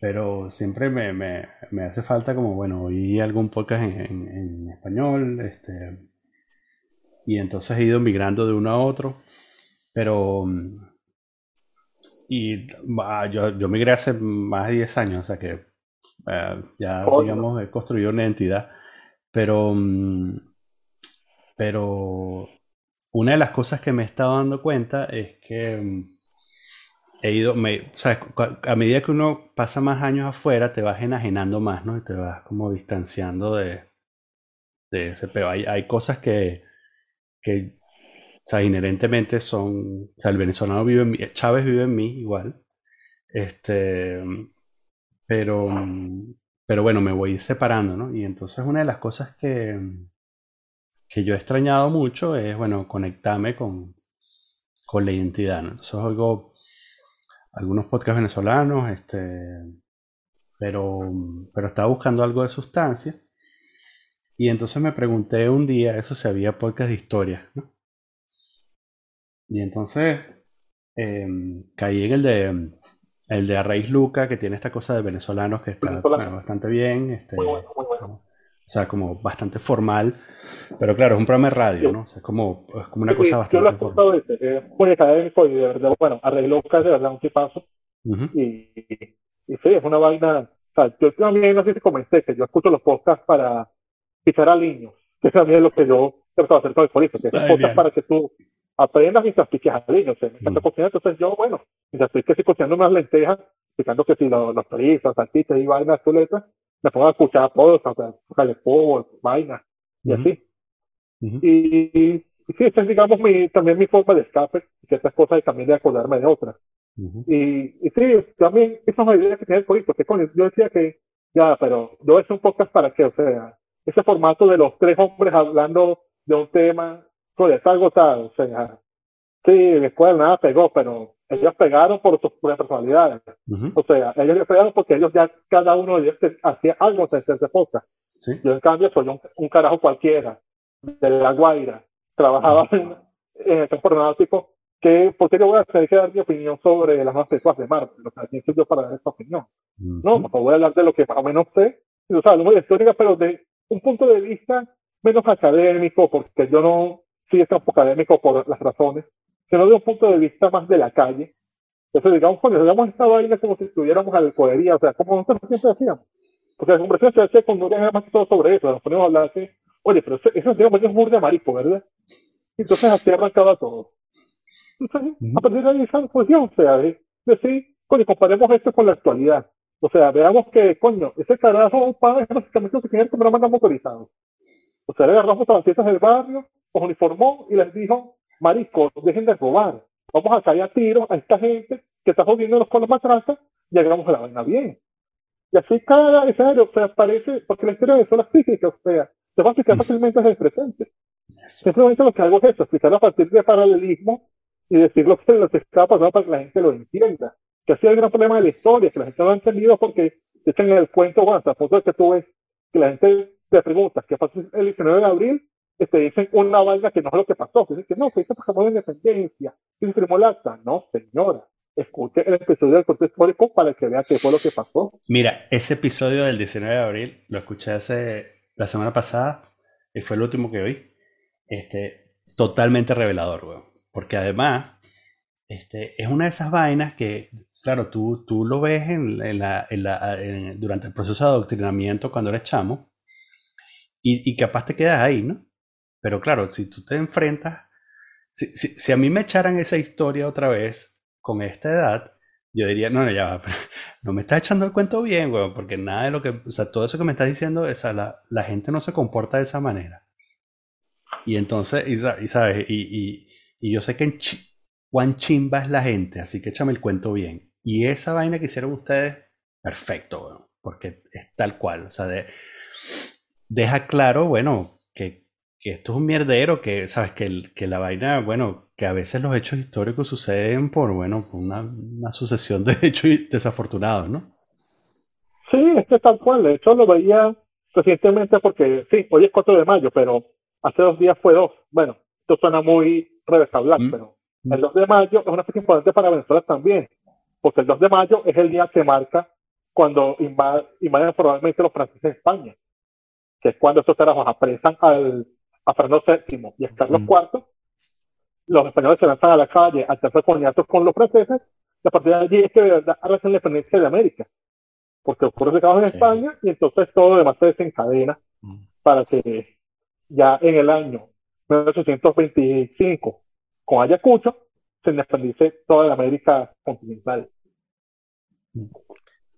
Speaker 1: pero siempre me, me, me hace falta como, bueno, oí algún podcast en, en, español, este, y entonces he ido migrando de uno a otro, pero, y yo, yo migré hace más de 10 años, o sea que eh, ya, digamos, he construido una identidad, pero, pero una de las cosas que me he estado dando cuenta es que he ido, me, a medida que uno pasa más años afuera, te vas enajenando más, ¿no? Y te vas como distanciando de, de ese pero hay, hay cosas que, que o sea, inherentemente son, o sea, el venezolano vive en mí, Chávez vive en mí igual, este, pero, pero bueno, me voy separando, ¿no? Y entonces una de las cosas que, que yo he extrañado mucho es, bueno, conectarme con, con la identidad, ¿no? Entonces algo algunos podcasts venezolanos, este, pero, pero estaba buscando algo de sustancia. Y entonces me pregunté un día eso si había podcast de historia, ¿no? Y entonces em, caí en el de el de Arraiz Luca, que tiene esta cosa de venezolanos que está bastante bien. Este, o sea, como bastante formal. Pero claro, es un programa de radio, ¿no? O sea, es como, es como una cosa bastante.
Speaker 2: Yo lo he veces, es muy académico y de verdad, bueno, arregló casi de verdad un tipazo. y, y, sí, es una vaina. O sea, yo también, no sé si comenté, que yo escucho los podcasts para pisar a niños, que también es lo que yo trato de hacer con el político, que es podcasts para que tú aprendas mientras piques a niños. me encanta mm. cocinar, entonces yo, bueno, mientras estoy que si cocinando unas lentejas, picando que si los, los perizos, saltitas y vainas, chuletas, me pongo a escuchar todos, o sea, fútbol, vainas, y así. y, sí, esa es, digamos, mi, también mi forma de escape, ciertas cosas y también de acordarme de otras. y, y sí, también esa es una idea que tiene el COVID, porque coño, yo decía que, ya, pero yo hice un podcast para que, o sea, ese formato de los tres hombres hablando de un tema, pues está agotado, o sea, sí, después nada pegó, pero ellos pegaron por sus propias personalidades. O sea, ellos pegaron porque ellos ya, cada uno de ellos hacía algo de ese podcast. Yo, en cambio, soy un, carajo cualquiera, de La Guaira, trabajaba en, el campo aeronáutico, que, ¿por qué yo voy a tener que dar mi opinión sobre las más sexuales de Marte? O sea, ¿quién soy yo para dar esta opinión? No, pues voy a hablar de lo que más o menos sé, o sea, no muy histórica, pero de un punto de vista menos académico, porque yo no soy tan académico por las razones, sino de un punto de vista más de la calle. Entonces, digamos, cuando digamos esta vaina como si estuviéramos a la podería, o sea, como nosotros siempre hacíamos. Porque la conversación se hace cuando no más que todo sobre eso, nos ponemos a hablar de, oye, pero eso, eso digamos, es de marico, ¿verdad? Entonces así arrancaba todo. Entonces, a partir de ahí esa cuestión, o sea, de decir, coño, comparemos esto con la actualidad. O sea, veamos que, coño, ese carajo paga básicamente lo que tiene que me lo mandan motorizado. O sea, le agarramos a las fiestas del barrio, los uniformó y les dijo, marico, dejen de robar. Vamos a caer a tiros a esta gente que está jodiéndonos con las matratas y hagamos la vaina bien. Y así cada escenario, o sea, parece, porque la historia de son las físicas, o sea, se va a explicar fácilmente desde el presente. Simplemente lo que hago es eso, explicarlo a partir de paralelismo y decir lo que, lo que está pasando para que la gente lo entienda. Que ha sido el gran problema de la historia, que la gente no ha entendido porque dicen en el cuento, bueno, hasta punto de que tú ves que la gente te pregunta qué pasó el 19 de abril, te este, dicen una vaina que no es lo que pasó, dicen que no, que esto pasó de independencia, que firmó el acta. No, señora, escuche el episodio del corte histórico para que vea qué fue lo que pasó.
Speaker 1: Mira, ese episodio del 19 de abril lo escuché hace la semana pasada y fue el último que oí. Este, totalmente revelador, weón. Porque además, este, es una de esas vainas que, claro, tú, tú lo ves en, la, durante el proceso de adoctrinamiento cuando eres chamo y, capaz te quedas ahí, ¿no? Pero claro, si tú te enfrentas, si, si, a mí me echaran esa historia otra vez con esta edad, yo diría, no, no, ya va, no me estás echando el cuento bien, weón, porque nada de lo que, o sea, todo eso que me estás diciendo, esa, la, la gente no se comporta de esa manera. Y entonces, y, sabes, y, y, yo sé que en Juan chimba es la gente, así que échame el cuento bien. Y esa vaina que hicieron ustedes, perfecto, weón, porque es tal cual, o sea, deja claro, bueno, que, que, esto es un mierdero, que, sabes, que, el, que la vaina, bueno, que a veces los hechos históricos suceden por, bueno, por una, una sucesión de hechos desafortunados, ¿no?
Speaker 2: Sí, es que tal cual. De hecho, lo veía recientemente porque, sí, hoy es 4 de mayo, pero hace dos días fue 2. Bueno, esto suena muy reversablar, mm. pero el 2 de mayo es una fecha importante para Venezuela también, porque el 2 de mayo es el día que marca cuando invaden probablemente los franceses en España, que es cuando estos carajos apresan al, a Fernando VII y a Carlos IV, mm. los españoles se lanzan a la calle a hacer coñazos con los franceses, y a partir de allí es que de verdad la independencia de América, porque ocurre caos en España y entonces todo lo demás se desencadena mm. para que ya en el año 1825, con Ayacucho, se independice toda la América continental.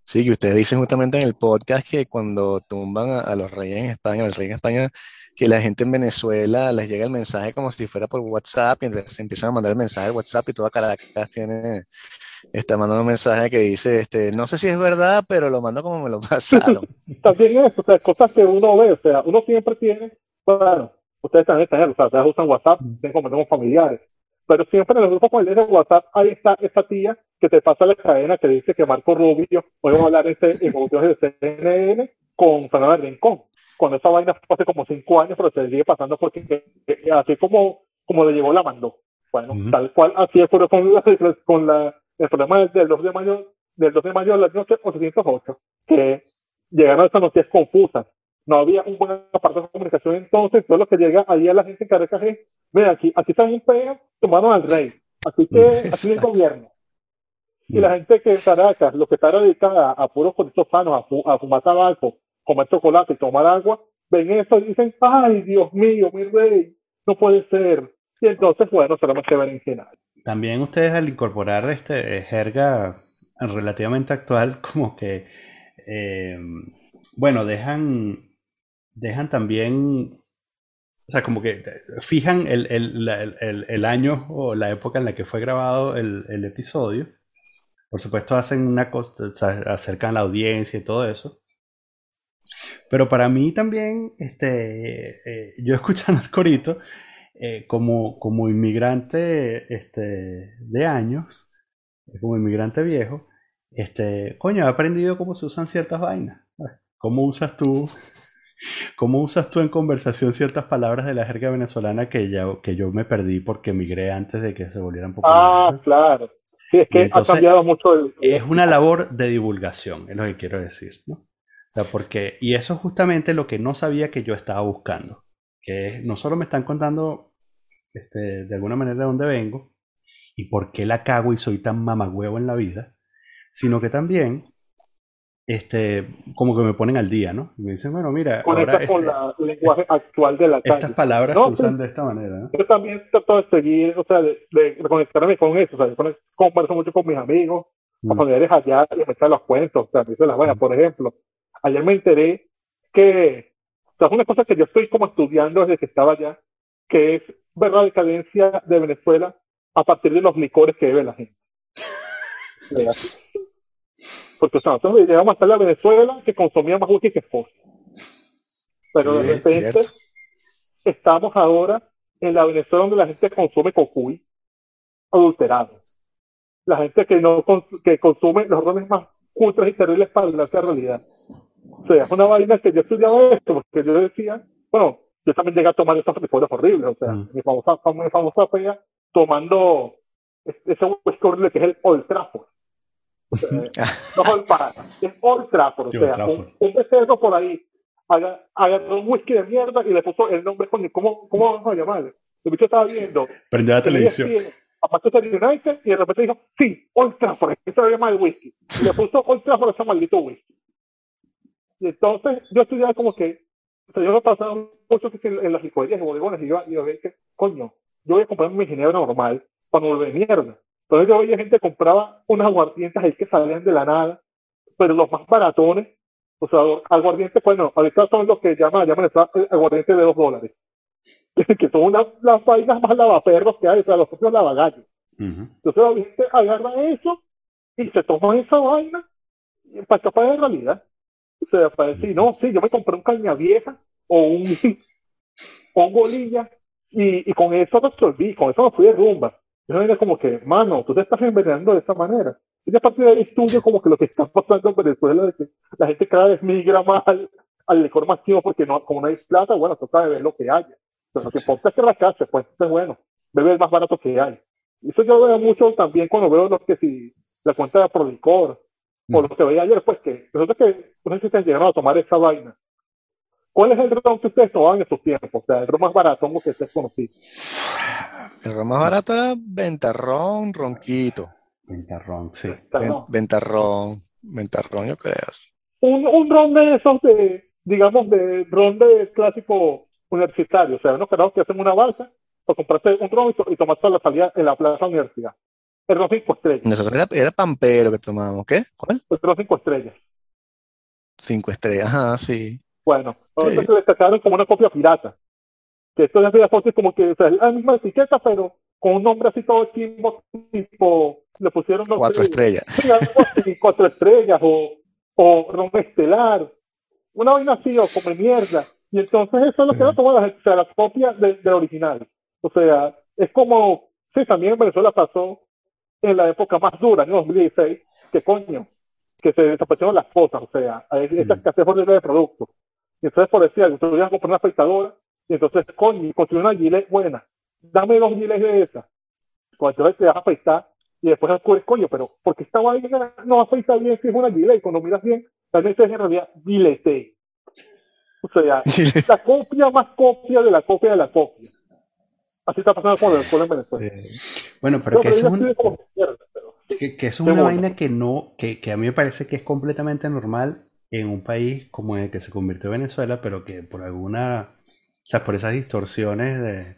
Speaker 3: Sí, que ustedes dicen justamente en el podcast que cuando tumban a, los reyes en España, al rey en España, que la gente en Venezuela les llega el mensaje como si fuera por WhatsApp y entonces se empiezan a mandar el mensaje de WhatsApp y toda Caracas tiene, está mandando un mensaje que dice, este, no sé si es verdad, pero lo mando como me lo pasaron.
Speaker 2: También eso, o sea, cosas que uno ve, o sea, uno siempre tiene bueno, ustedes también están, o sea, ustedes usan WhatsApp, tienen como tenemos familiares, pero siempre en los grupos familiares de WhatsApp ahí está esa tía que te pasa la cadena que dice que Marco Rubio, podemos hablar este, en de CNN con Fernando Rincón, cuando esa vaina hace como cinco años, pero se sigue pasando porque así como, como le llegó la mandó. Bueno, tal cual así es con, con la, el problema del 2 de mayo, del 2 de mayo del año 808, que llegaron a estas noticias confusas no había un buen aparato de comunicación entonces, todo lo que llega ahí a la gente en Caracas es, mira, aquí, aquí está un peo, tomaron al rey, así que así es el gobierno. Y la gente que en Caracas, lo que está dedicada a puros coditos sanos, a, fumar tabaco, comer chocolate y tomar agua, ven eso y dicen, ay, Dios mío, mi rey, no puede ser. Y entonces, bueno, solamente ven en general.
Speaker 1: También ustedes al incorporar este jerga relativamente actual, como que, eh, bueno, dejan dejan también, o sea, como que fijan el, el, el, el año o la época en la que fue grabado el, episodio. Por supuesto hacen una cosa, acercan la audiencia y todo eso. Pero para mí también, este, eh, yo escuchando el corito, eh, como, como inmigrante este, de años, como inmigrante viejo, este, coño, he aprendido cómo se usan ciertas vainas. ¿Cómo usas tú ¿Cómo usas tú en conversación ciertas palabras de la jerga venezolana que, ya, que yo me perdí porque emigré antes de que se volvieran populares?
Speaker 2: Ah, claro. Sí, es que ha cambiado mucho.
Speaker 1: Es una labor de divulgación, es lo que quiero decir, ¿no? O sea, porque, y eso es justamente lo que no sabía que yo estaba buscando. que no solo me están contando este, de alguna manera de dónde vengo y por qué la cago y soy tan mamagüevo en la vida, sino que también este, como que me ponen al día, ¿no? Y me dicen, bueno, mira,
Speaker 2: ahora este, con el lenguaje actual de la
Speaker 1: calle. Estas palabras se usan de esta manera, ¿no?
Speaker 2: Yo también trato de seguir, o sea, de, de, conectarme con eso, o sea, yo converso mucho con mis amigos, mm. a familiares allá, y me echan los cuentos, o sea, me las vainas, mm. por ejemplo, ayer me enteré que, o sea, es una cosa que yo estoy como estudiando desde que estaba allá, que es ver la decadencia de Venezuela a partir de los licores que bebe la gente. Porque o sea, nosotros llegamos hasta la Venezuela que consumía más whisky que Escocia. Pero de repente estamos ahora en la Venezuela donde la gente consume cocuy adulterado. La gente que no que consume los rones más cultos y terribles para la realidad. O sea, es una vaina que yo estudiaba esto, porque yo decía, bueno, yo también llegué a tomar estos licores horribles, o sea, mm. mi famosa, mi famosa fea tomando ese whisky horrible que es el Old Trafford no es para, es Old Trafford. o sea, un, un becerro por ahí agarró un whisky de mierda y le puso el nombre, ¿cómo, cómo vamos a llamar? El bicho estaba viendo.
Speaker 1: Prendió la televisión.
Speaker 2: A Manchester United y de repente dijo, sí, Old Trafford, eso se llama el whisky. Y le puso Old Trafford ese maldito whisky. Y entonces yo estudiaba como que, o sea, yo me pasaba mucho que en, las licorerías y bodegones y yo a ver que, coño, yo voy a comprar mi ginebra normal para no volver mierda. Entonces yo veía gente que compraba unas aguardientes ahí que salían de la nada, pero los más baratones, o sea, aguardientes, bueno, ahorita son los que llaman, llaman aguardientes de dos dólares, que son unas, las vainas más lavaperros que hay, o sea, los propios lavagallos. Entonces la gente agarra eso y se toma esa vaina para escapar de la realidad. O sea, para decir, no, sí, yo me compré un caña vieja o un, o un bolilla y, y con eso resolví, con eso me fui de rumba. Yo era como que, mano, tú te estás envenenando de esa manera. Y a partir de ahí estudio como que lo que está pasando en Venezuela, de que la gente cada vez migra más al, al licor masivo porque no, como no hay plata, bueno, toca beber lo que haya. Pero lo que importa es que la casa, pues, es bueno, beber el más barato que hay. Y eso yo veo mucho también cuando veo los que si la cuenta de Prolicor, o lo que veía ayer, pues que nosotros que no sé si ustedes llegaron a tomar esa vaina. ¿Cuál es el ron que ustedes tomaban en esos tiempos? O sea, el ron más barato que ustedes conocían.
Speaker 3: El ron más barato era ventarrón, ronquito.
Speaker 1: Ventarrón, sí.
Speaker 3: Ventarrón, ventarrón, yo creo.
Speaker 2: Un, un ron de esos de, digamos, de ron de clásico universitario. O sea, unos carajos que hacen una balsa para comprarte un ron y, tomarse la salida en la plaza universidad. El ron cinco estrellas.
Speaker 3: Nosotros era, era pampero que tomábamos. ¿Qué? ¿Cuál?
Speaker 2: El ron cinco estrellas.
Speaker 3: Cinco estrellas, ajá, sí.
Speaker 2: Bueno, entonces se destacaron como una copia pirata que esto de fotos es como que o sea, es la misma etiqueta, pero con un nombre así todo tipo, tipo le pusieron
Speaker 3: cuatro estrellas.
Speaker 2: cuatro estrellas o, o ron estelar, una vaina así o como mierda. Y entonces eso es lo que era como la, o sea, la copia del de original. O sea, es como, sí, también en Venezuela pasó en la época más dura, en 2016, que coño, que se desaparecieron las cosas, o sea, hay esa escasez horrible de productos. Y entonces, por decir, tú ibas a comprar una afeitadora y entonces, coño, construir una gilet buena. Dame dos gilets de esas. Cuando te vas a afeitar y después descubres, coño, pero ¿por qué esta vaina no afeita bien si es una gilet? Y cuando miras bien, también es en realidad gilete. O sea, la copia más copia de la copia de la copia. Así está pasando con el pueblo en Venezuela.
Speaker 1: bueno, pero, que, eso es un, que, que, es una vaina que no, que, que a mí me parece que es completamente normal en un país como el que se convirtió Venezuela, pero que por alguna o sea, por esas distorsiones de,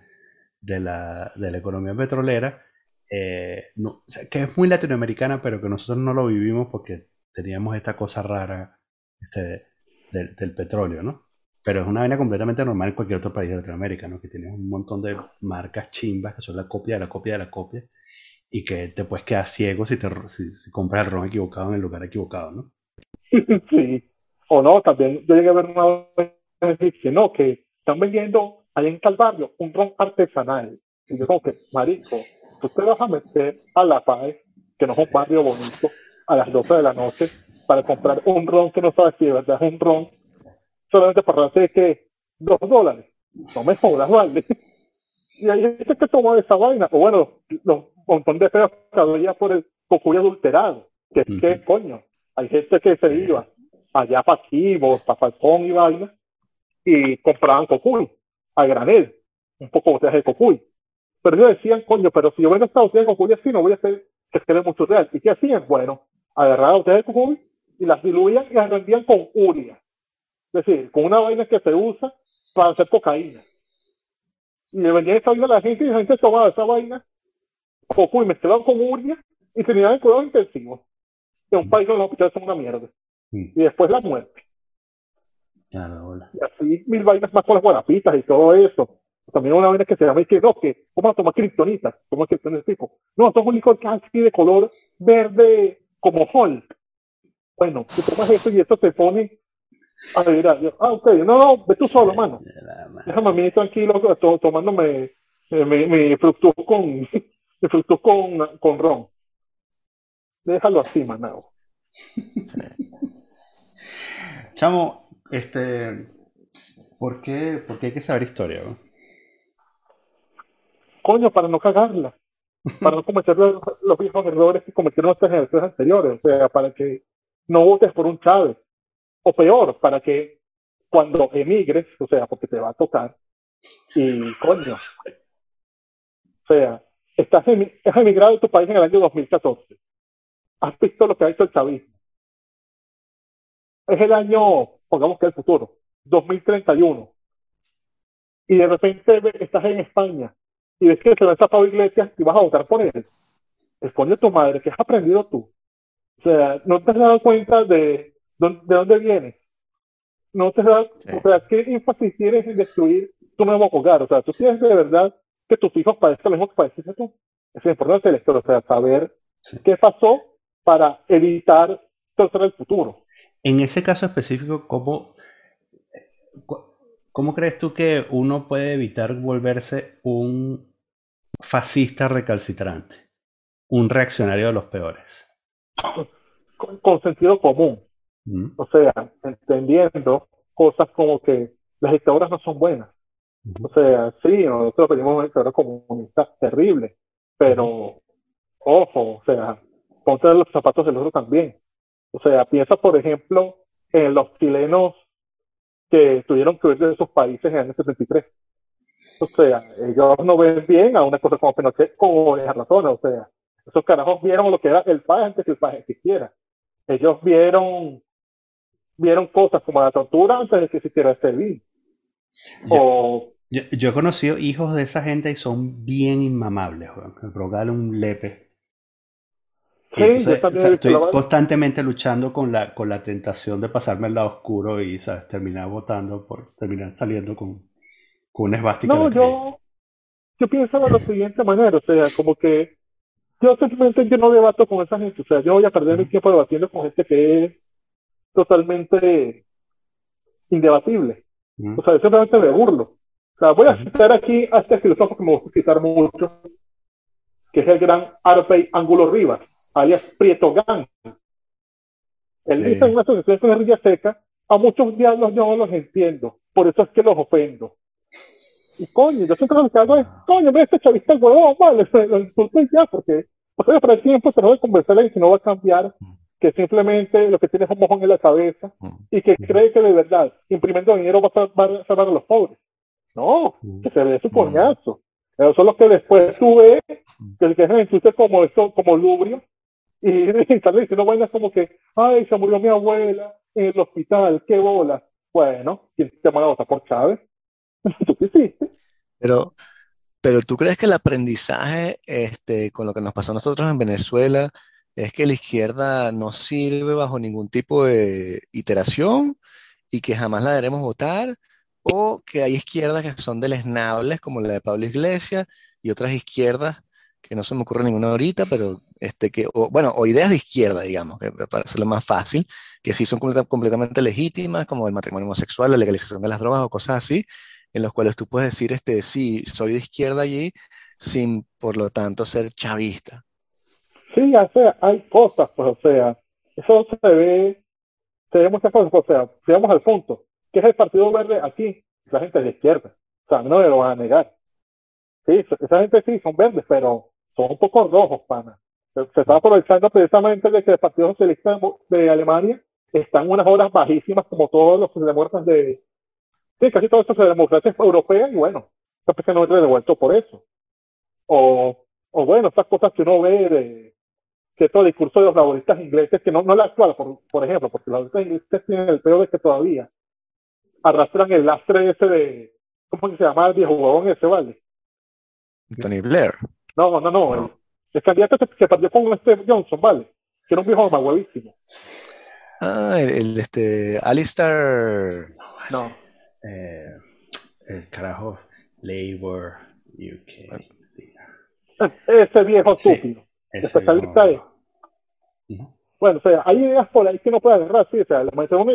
Speaker 1: de, la, de la, economía petrolera, eh, no, que es muy latinoamericana, pero que nosotros no lo vivimos porque teníamos esta cosa rara este, del, del petróleo, ¿no? Pero es una vaina completamente normal en cualquier otro país de Latinoamérica, ¿no? Que tienes un montón de marcas chimbas que son la copia de la copia de la copia y que te puedes quedar ciego si, te, si, compras el ron equivocado en el lugar equivocado, ¿no?
Speaker 2: Sí, o no, también yo llegué a ver una que no, que están vendiendo ahí en Calvario un ron artesanal. Y yo como que, marico, tú te vas a meter a La Paz, que no es un barrio bonito, a las 12 de la noche, para comprar un ron que no sabes si de verdad es un ron, solamente para hacer que dos dólares. No me jodas, vale. Y hay gente que toma esa vaina, o bueno, los montón de feos que ya por el cocuy adulterado. Que es que, coño, hay gente que se iba allá para Kibos, para Falcón y vaina, y compraban cocuy. a granel, un poco botellas de cocuy. Pero ellos decían, coño, pero si yo vendo esta botella de cocuy así, no voy a hacer que quede mucho real. ¿Y qué hacían? Bueno, agarraban botellas de cocuy y las diluían y las rendían con uria. Es decir, con una vaina que se usa para hacer cocaína. Y le vendían esa vaina a la gente y la gente tomaba esa vaina, cocuy mezclado con uria y tenían el cuidado intensivo. En un país donde los hospitales son una mierda.
Speaker 1: Mm.
Speaker 2: Y después la muerte. Y así mil vainas más con las guarapitas y todo eso. También una vaina que se llama y que no, que vamos a tomar kriptonita, toma kriptonita tipo. No, esto es un licor casi de color verde como Hulk. Bueno, tú tomas eso y esto te pone a ver, ah, ok, no, no, ve tú solo, mano. Déjame a mí tranquilo to- tomándome eh, mi, mi fructus con mi fructus con, con ron. Déjalo así, manao.
Speaker 1: Chamo, este, ¿por qué, por qué hay que saber historia?
Speaker 2: Coño, para no cagarla. Para no cometer los, los mismos errores que cometieron nuestras generaciones anteriores. O sea, para que no votes por un Chávez. O peor, para que cuando emigres, o sea, porque te va a tocar, y coño, o sea, estás emigrado de tu país en el año 2014. Has visto lo que ha hecho el chavismo. Es el año, pongamos que el futuro, 2031. Y de repente estás en España y ves que se va a Pablo Iglesias y vas a votar por él. El coño tu madre, ¿qué has aprendido tú? O sea, no te has dado cuenta de, dónde- de dónde vienes. No te has dado,
Speaker 3: Sí.
Speaker 2: o sea, ¿qué énfasis tienes en destruir tu nuevo hogar? O sea, tú quieres de verdad que tus hijos padezcan lo mismo que padeciste tú. Es importante el elector, o sea, saber
Speaker 1: Sí.
Speaker 2: qué pasó para evitar torcer el futuro.
Speaker 1: En ese caso específico, ¿cómo, cu- ¿cómo crees tú que uno puede evitar volverse un fascista recalcitrante? Un reaccionario de los peores.
Speaker 2: Con, con sentido común.
Speaker 1: ¿Mm?
Speaker 2: O sea, entendiendo cosas como que las dictaduras no son buenas. O sea, sí, nosotros venimos de una dictadura comunista terrible, pero ojo, o sea, ponte los zapatos del otro también. O sea, piensa, por ejemplo, en los chilenos que tuvieron que huir de sus países en el año 73. O sea, ellos no ven bien a una cosa como Pinochet como esas razones. O sea, esos carajos vieron lo que era el país antes que el país existiera. Ellos vieron vieron cosas como la tortura antes de que existiera el SEBIN.
Speaker 1: Ya.
Speaker 2: O
Speaker 1: Yo, yo he conocido hijos de esa gente y son bien inmamables. Rogarle un lepe. Y
Speaker 2: Sí,
Speaker 1: entonces,
Speaker 2: yo también
Speaker 1: o sea,
Speaker 2: he visto
Speaker 1: estoy constantemente luchando con la, con la tentación de pasarme al lado oscuro y ¿sabes? terminar votando por terminar saliendo con, con una esvástica
Speaker 2: No, yo, yo pienso de la siguiente manera, o sea, como que yo simplemente yo no debato con esa gente, o sea, yo voy a perder mi tiempo debatiendo con gente que es totalmente indebatible. O sea, yo simplemente me burlo. O sea, voy a citar aquí a este filósofo que me gusta citar mucho, que es el gran Arpey Ángulo Rivas, alias Prieto Gang. Él
Speaker 1: Sí.
Speaker 2: dice en una asociación con guerrilla seca, a muchos diablos yo no los entiendo, por eso es que los ofendo. Y coño, yo siempre lo que hago es, coño, mira este chavista el huevón, vale, lo insulto y ya, porque, o sea, para el tiempo se de conversarle y si no va a cambiar, que simplemente lo que tiene es un mojón en la cabeza y que cree que de verdad, imprimiendo dinero va a salvar, salvar a los pobres. No, que se dé su coñazo. Esos son los que después tú ves que se quejan en Twitter como esto, como lubrio, y, y están diciendo vainas como que, ay, se murió mi abuela en el hospital, qué bola. Bueno, ¿quién te manda a votar por Chávez? ¿Tú qué hiciste?
Speaker 3: Pero, pero ¿tú crees que el aprendizaje, este, con lo que nos pasó a nosotros en Venezuela, es que la izquierda no sirve bajo ningún tipo de iteración y que jamás la deberemos votar? ¿O que hay izquierdas que son deleznables, como la de Pablo Iglesias, y otras izquierdas que no se me ocurre ninguna ahorita, pero este que, o, bueno, o ideas de izquierda, digamos, que me parece lo más fácil, que sí son completa- completamente legítimas, como el matrimonio homosexual, la legalización de las drogas o cosas así, en los cuales tú puedes decir, este, sí, soy de izquierda allí, sin, por lo tanto, ser chavista.
Speaker 2: Sí, o sea, hay cosas, pues, o sea, eso se ve, se ve muchas cosas, o sea, llegamos al punto, que es el Partido Verde aquí, la gente de izquierda, o sea, no me lo van a negar. Sí, esa gente sí son verdes, pero son un poco rojos, pana. Se, está aprovechando precisamente de que el Partido Socialista de, de Alemania está en unas horas bajísimas, como todos los socialdemócratas de, sí, casi todo esto es de democracia europea y bueno, especialmente devuelto por eso. O, o bueno, estas cosas que uno ve de cierto discurso de los laboristas ingleses, que no, no la actual, por, por ejemplo, porque los laboristas ingleses tienen el peor de que todavía arrastran el lastre ese de, ¿cómo se llama el viejo huevón ese, vale?
Speaker 3: Tony Blair.
Speaker 2: No, no, no, el, el candidato que, que perdió con este Johnson, ¿vale? Que era un viejo más huevísimo.
Speaker 3: Ah, el, el, este, Alistair.
Speaker 2: No.
Speaker 1: Eh, el carajo, Labor, UK.
Speaker 2: Ese viejo
Speaker 1: Sí,
Speaker 2: estúpido.
Speaker 1: ese
Speaker 2: especialista es. Bueno, o sea, hay ideas por ahí que no puede agarrar, sí, o sea, la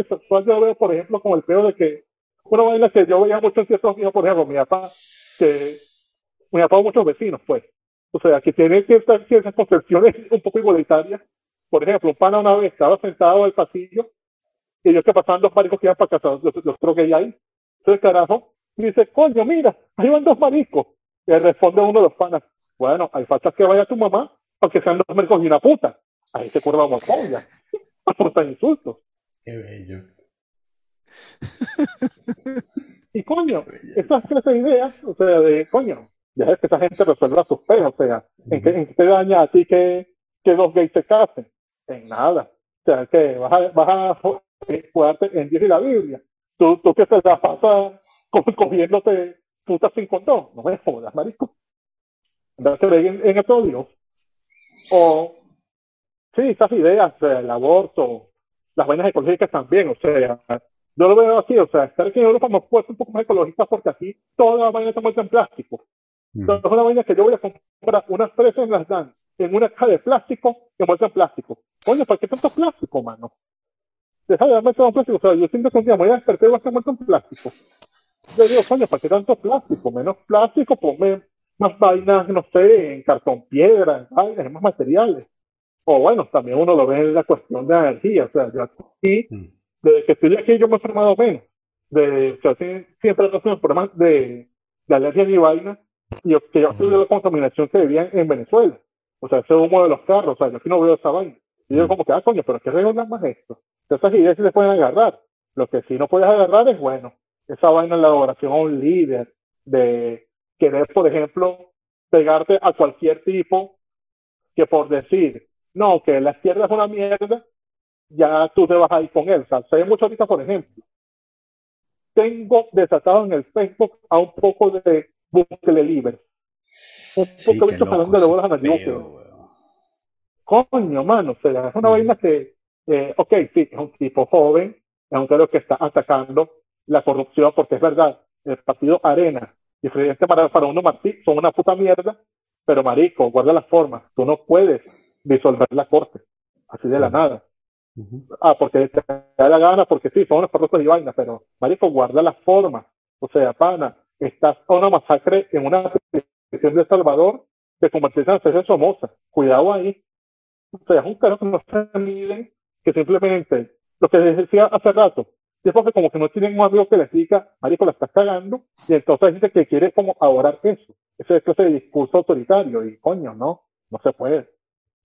Speaker 2: sexual yo veo, por ejemplo, como el peor de que una vaina que yo veía mucho en ciertos días, por ejemplo, mi papá, que mi papá muchos vecinos, pues, o sea, que tiene ciertas, ciertas concepciones un poco igualitarias. Por ejemplo, un pana una vez estaba sentado en el pasillo y ellos que pasaban dos maricos que iban para casa, los, los troqué ahí. Entonces, carajo, y dice, coño, mira, ahí van dos maricos. Le responde uno de los panas, bueno, hay falta que vaya tu mamá para que sean dos maricos y una puta. Ahí se curva homofobia. Aportan insultos.
Speaker 1: Qué bello.
Speaker 2: Y coño, clases de ideas, o sea, de coño, ya es que esa gente resuelva sus peos, o sea, ¿en qué, en qué te daña a ti que, que dos gays se casen? En nada. O sea, que vas a, vas a jugarte en Dios y la Biblia. Tú, tú que te la pasas co- cogiéndote putas sin condón. No me jodas, marico. Andate en, en otro Dios. O, sí, esas ideas, el aborto, las vainas ecológicas también, o sea, yo lo veo así, o sea, estar aquí en Europa me puesto un poco más ecologista porque aquí toda la vaina está muerta en plástico. Entonces, es una vaina que yo voy a comprar unas fresas en las dan en una caja de plástico que muestra en plástico. Coño, ¿para qué tanto plástico, mano? Deja de darme todo plástico. O sea, yo siento que un día me voy a despertar y voy a estar muerto en plástico. Yo digo, coño, ¿para qué tanto plástico? Menos plástico, ponme más vainas, no sé, en cartón piedra, en vainas, en más materiales. O bueno, también uno lo ve en la cuestión de energía. O sea, yo aquí
Speaker 1: Mm.
Speaker 2: desde que estoy aquí yo me he enfermado menos. De, o sea, siempre he tenido problemas de, de alergias y vainas. Y que yo de la contaminación que vivía en, en Venezuela. O sea, ese humo de los carros, o sea, yo aquí no veo esa vaina. Y yo como que, ah, coño, pero ¿qué regular más esto? Esas ideas sí se pueden agarrar. Lo que sí no puedes agarrar es, bueno, esa vaina en la elaboración a un líder, de querer, por ejemplo, pegarte a cualquier tipo que por decir, no, que la izquierda es una mierda, ya tú te vas a ir con él. O sea, se ve mucho ahorita, por ejemplo. Tengo desatado en el Facebook a un poco de Bukele Libre. Un
Speaker 1: Sí,
Speaker 2: poco
Speaker 1: qué
Speaker 2: visto
Speaker 1: loco
Speaker 2: de bolas a
Speaker 1: weón.
Speaker 2: Coño, mano, o sea, es una
Speaker 1: Mm.
Speaker 2: vaina que, eh, ok, sí, es un tipo joven, es un tipo que está atacando la corrupción, porque es verdad, el partido Arena y el presidente para, para uno Martí son una puta mierda, pero marico, guarda las formas, tú no puedes disolver la corte, así de la
Speaker 1: Mm.
Speaker 2: nada. Ah, porque te da la gana, porque sí, son unos corruptos y vainas, pero marico, guarda las formas. O sea, pana, estás a una masacre en una prisión de Salvador de convertirse en especie Somoza. Cuidado ahí. O sea, es un carajo que no se miden, que simplemente, lo que les decía hace rato, es porque como que no tienen un amigo que les diga, marico, la estás cagando, y entonces gente que quiere como adorar eso, ese clase de discurso autoritario, y coño, no, no se puede.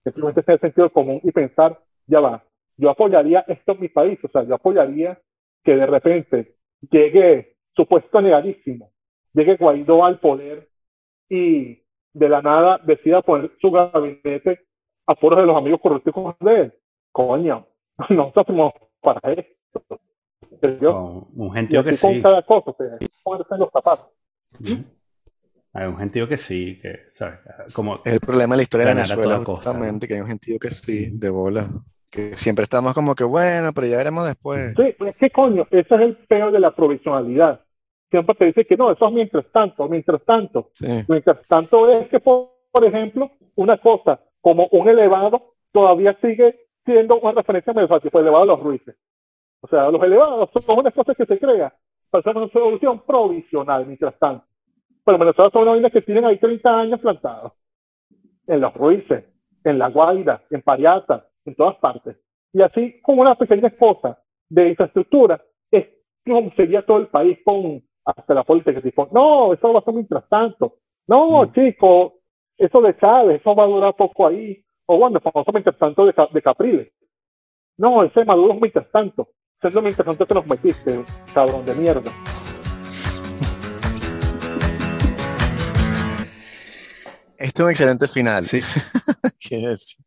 Speaker 2: Simplemente tener sentido común y pensar, ya va, yo apoyaría esto en mi país, o sea, yo apoyaría que de repente llegue supuesto negadísimo, llegue Guaidó al poder y de la nada decida poner su gabinete a foros de los amigos corruptos de él. Coño, no estamos para esto. Yo,
Speaker 1: Con un gentío que
Speaker 2: con
Speaker 1: sí.
Speaker 2: cada cosa, hay que ponerse en los zapatos.
Speaker 1: Ujú. Hay un gentío que sí, que, ¿sabes? Como,
Speaker 3: Es el problema de la historia de Venezuela, justamente, que hay un gentío que sí, de bola. Que siempre estamos como que, bueno, pero ya veremos después.
Speaker 2: Sí, pues, ¿qué coño? Ese es el feo de la provisionalidad. Siempre te dice que no, eso es mientras tanto, mientras tanto.
Speaker 3: Sí.
Speaker 2: Mientras tanto es que, por, por ejemplo, una cosa como un elevado todavía sigue siendo una referencia medio fácil, pues elevado a los ruices. O sea, los elevados son unas cosas que se crean para hacer una solución provisional mientras tanto. Pero en Venezuela son unas que tienen ahí 30 años plantados. En los ruices, en La Guaira, en Pariata, en todas partes. Y así como una pequeña cosa de infraestructura, es como sería todo el país con hasta la política que dijo, no, eso va a ser mientras tanto. No,
Speaker 1: mm.
Speaker 2: chico, eso de Chávez, eso va a durar poco ahí. O bueno, pues, famoso mientras tanto de, de Capriles. No, ese Maduro es mientras tanto. Eso es lo mientras tanto que nos metiste, cabrón de mierda.
Speaker 3: Este es un excelente final.
Speaker 1: Sí.
Speaker 3: ¿Qué es?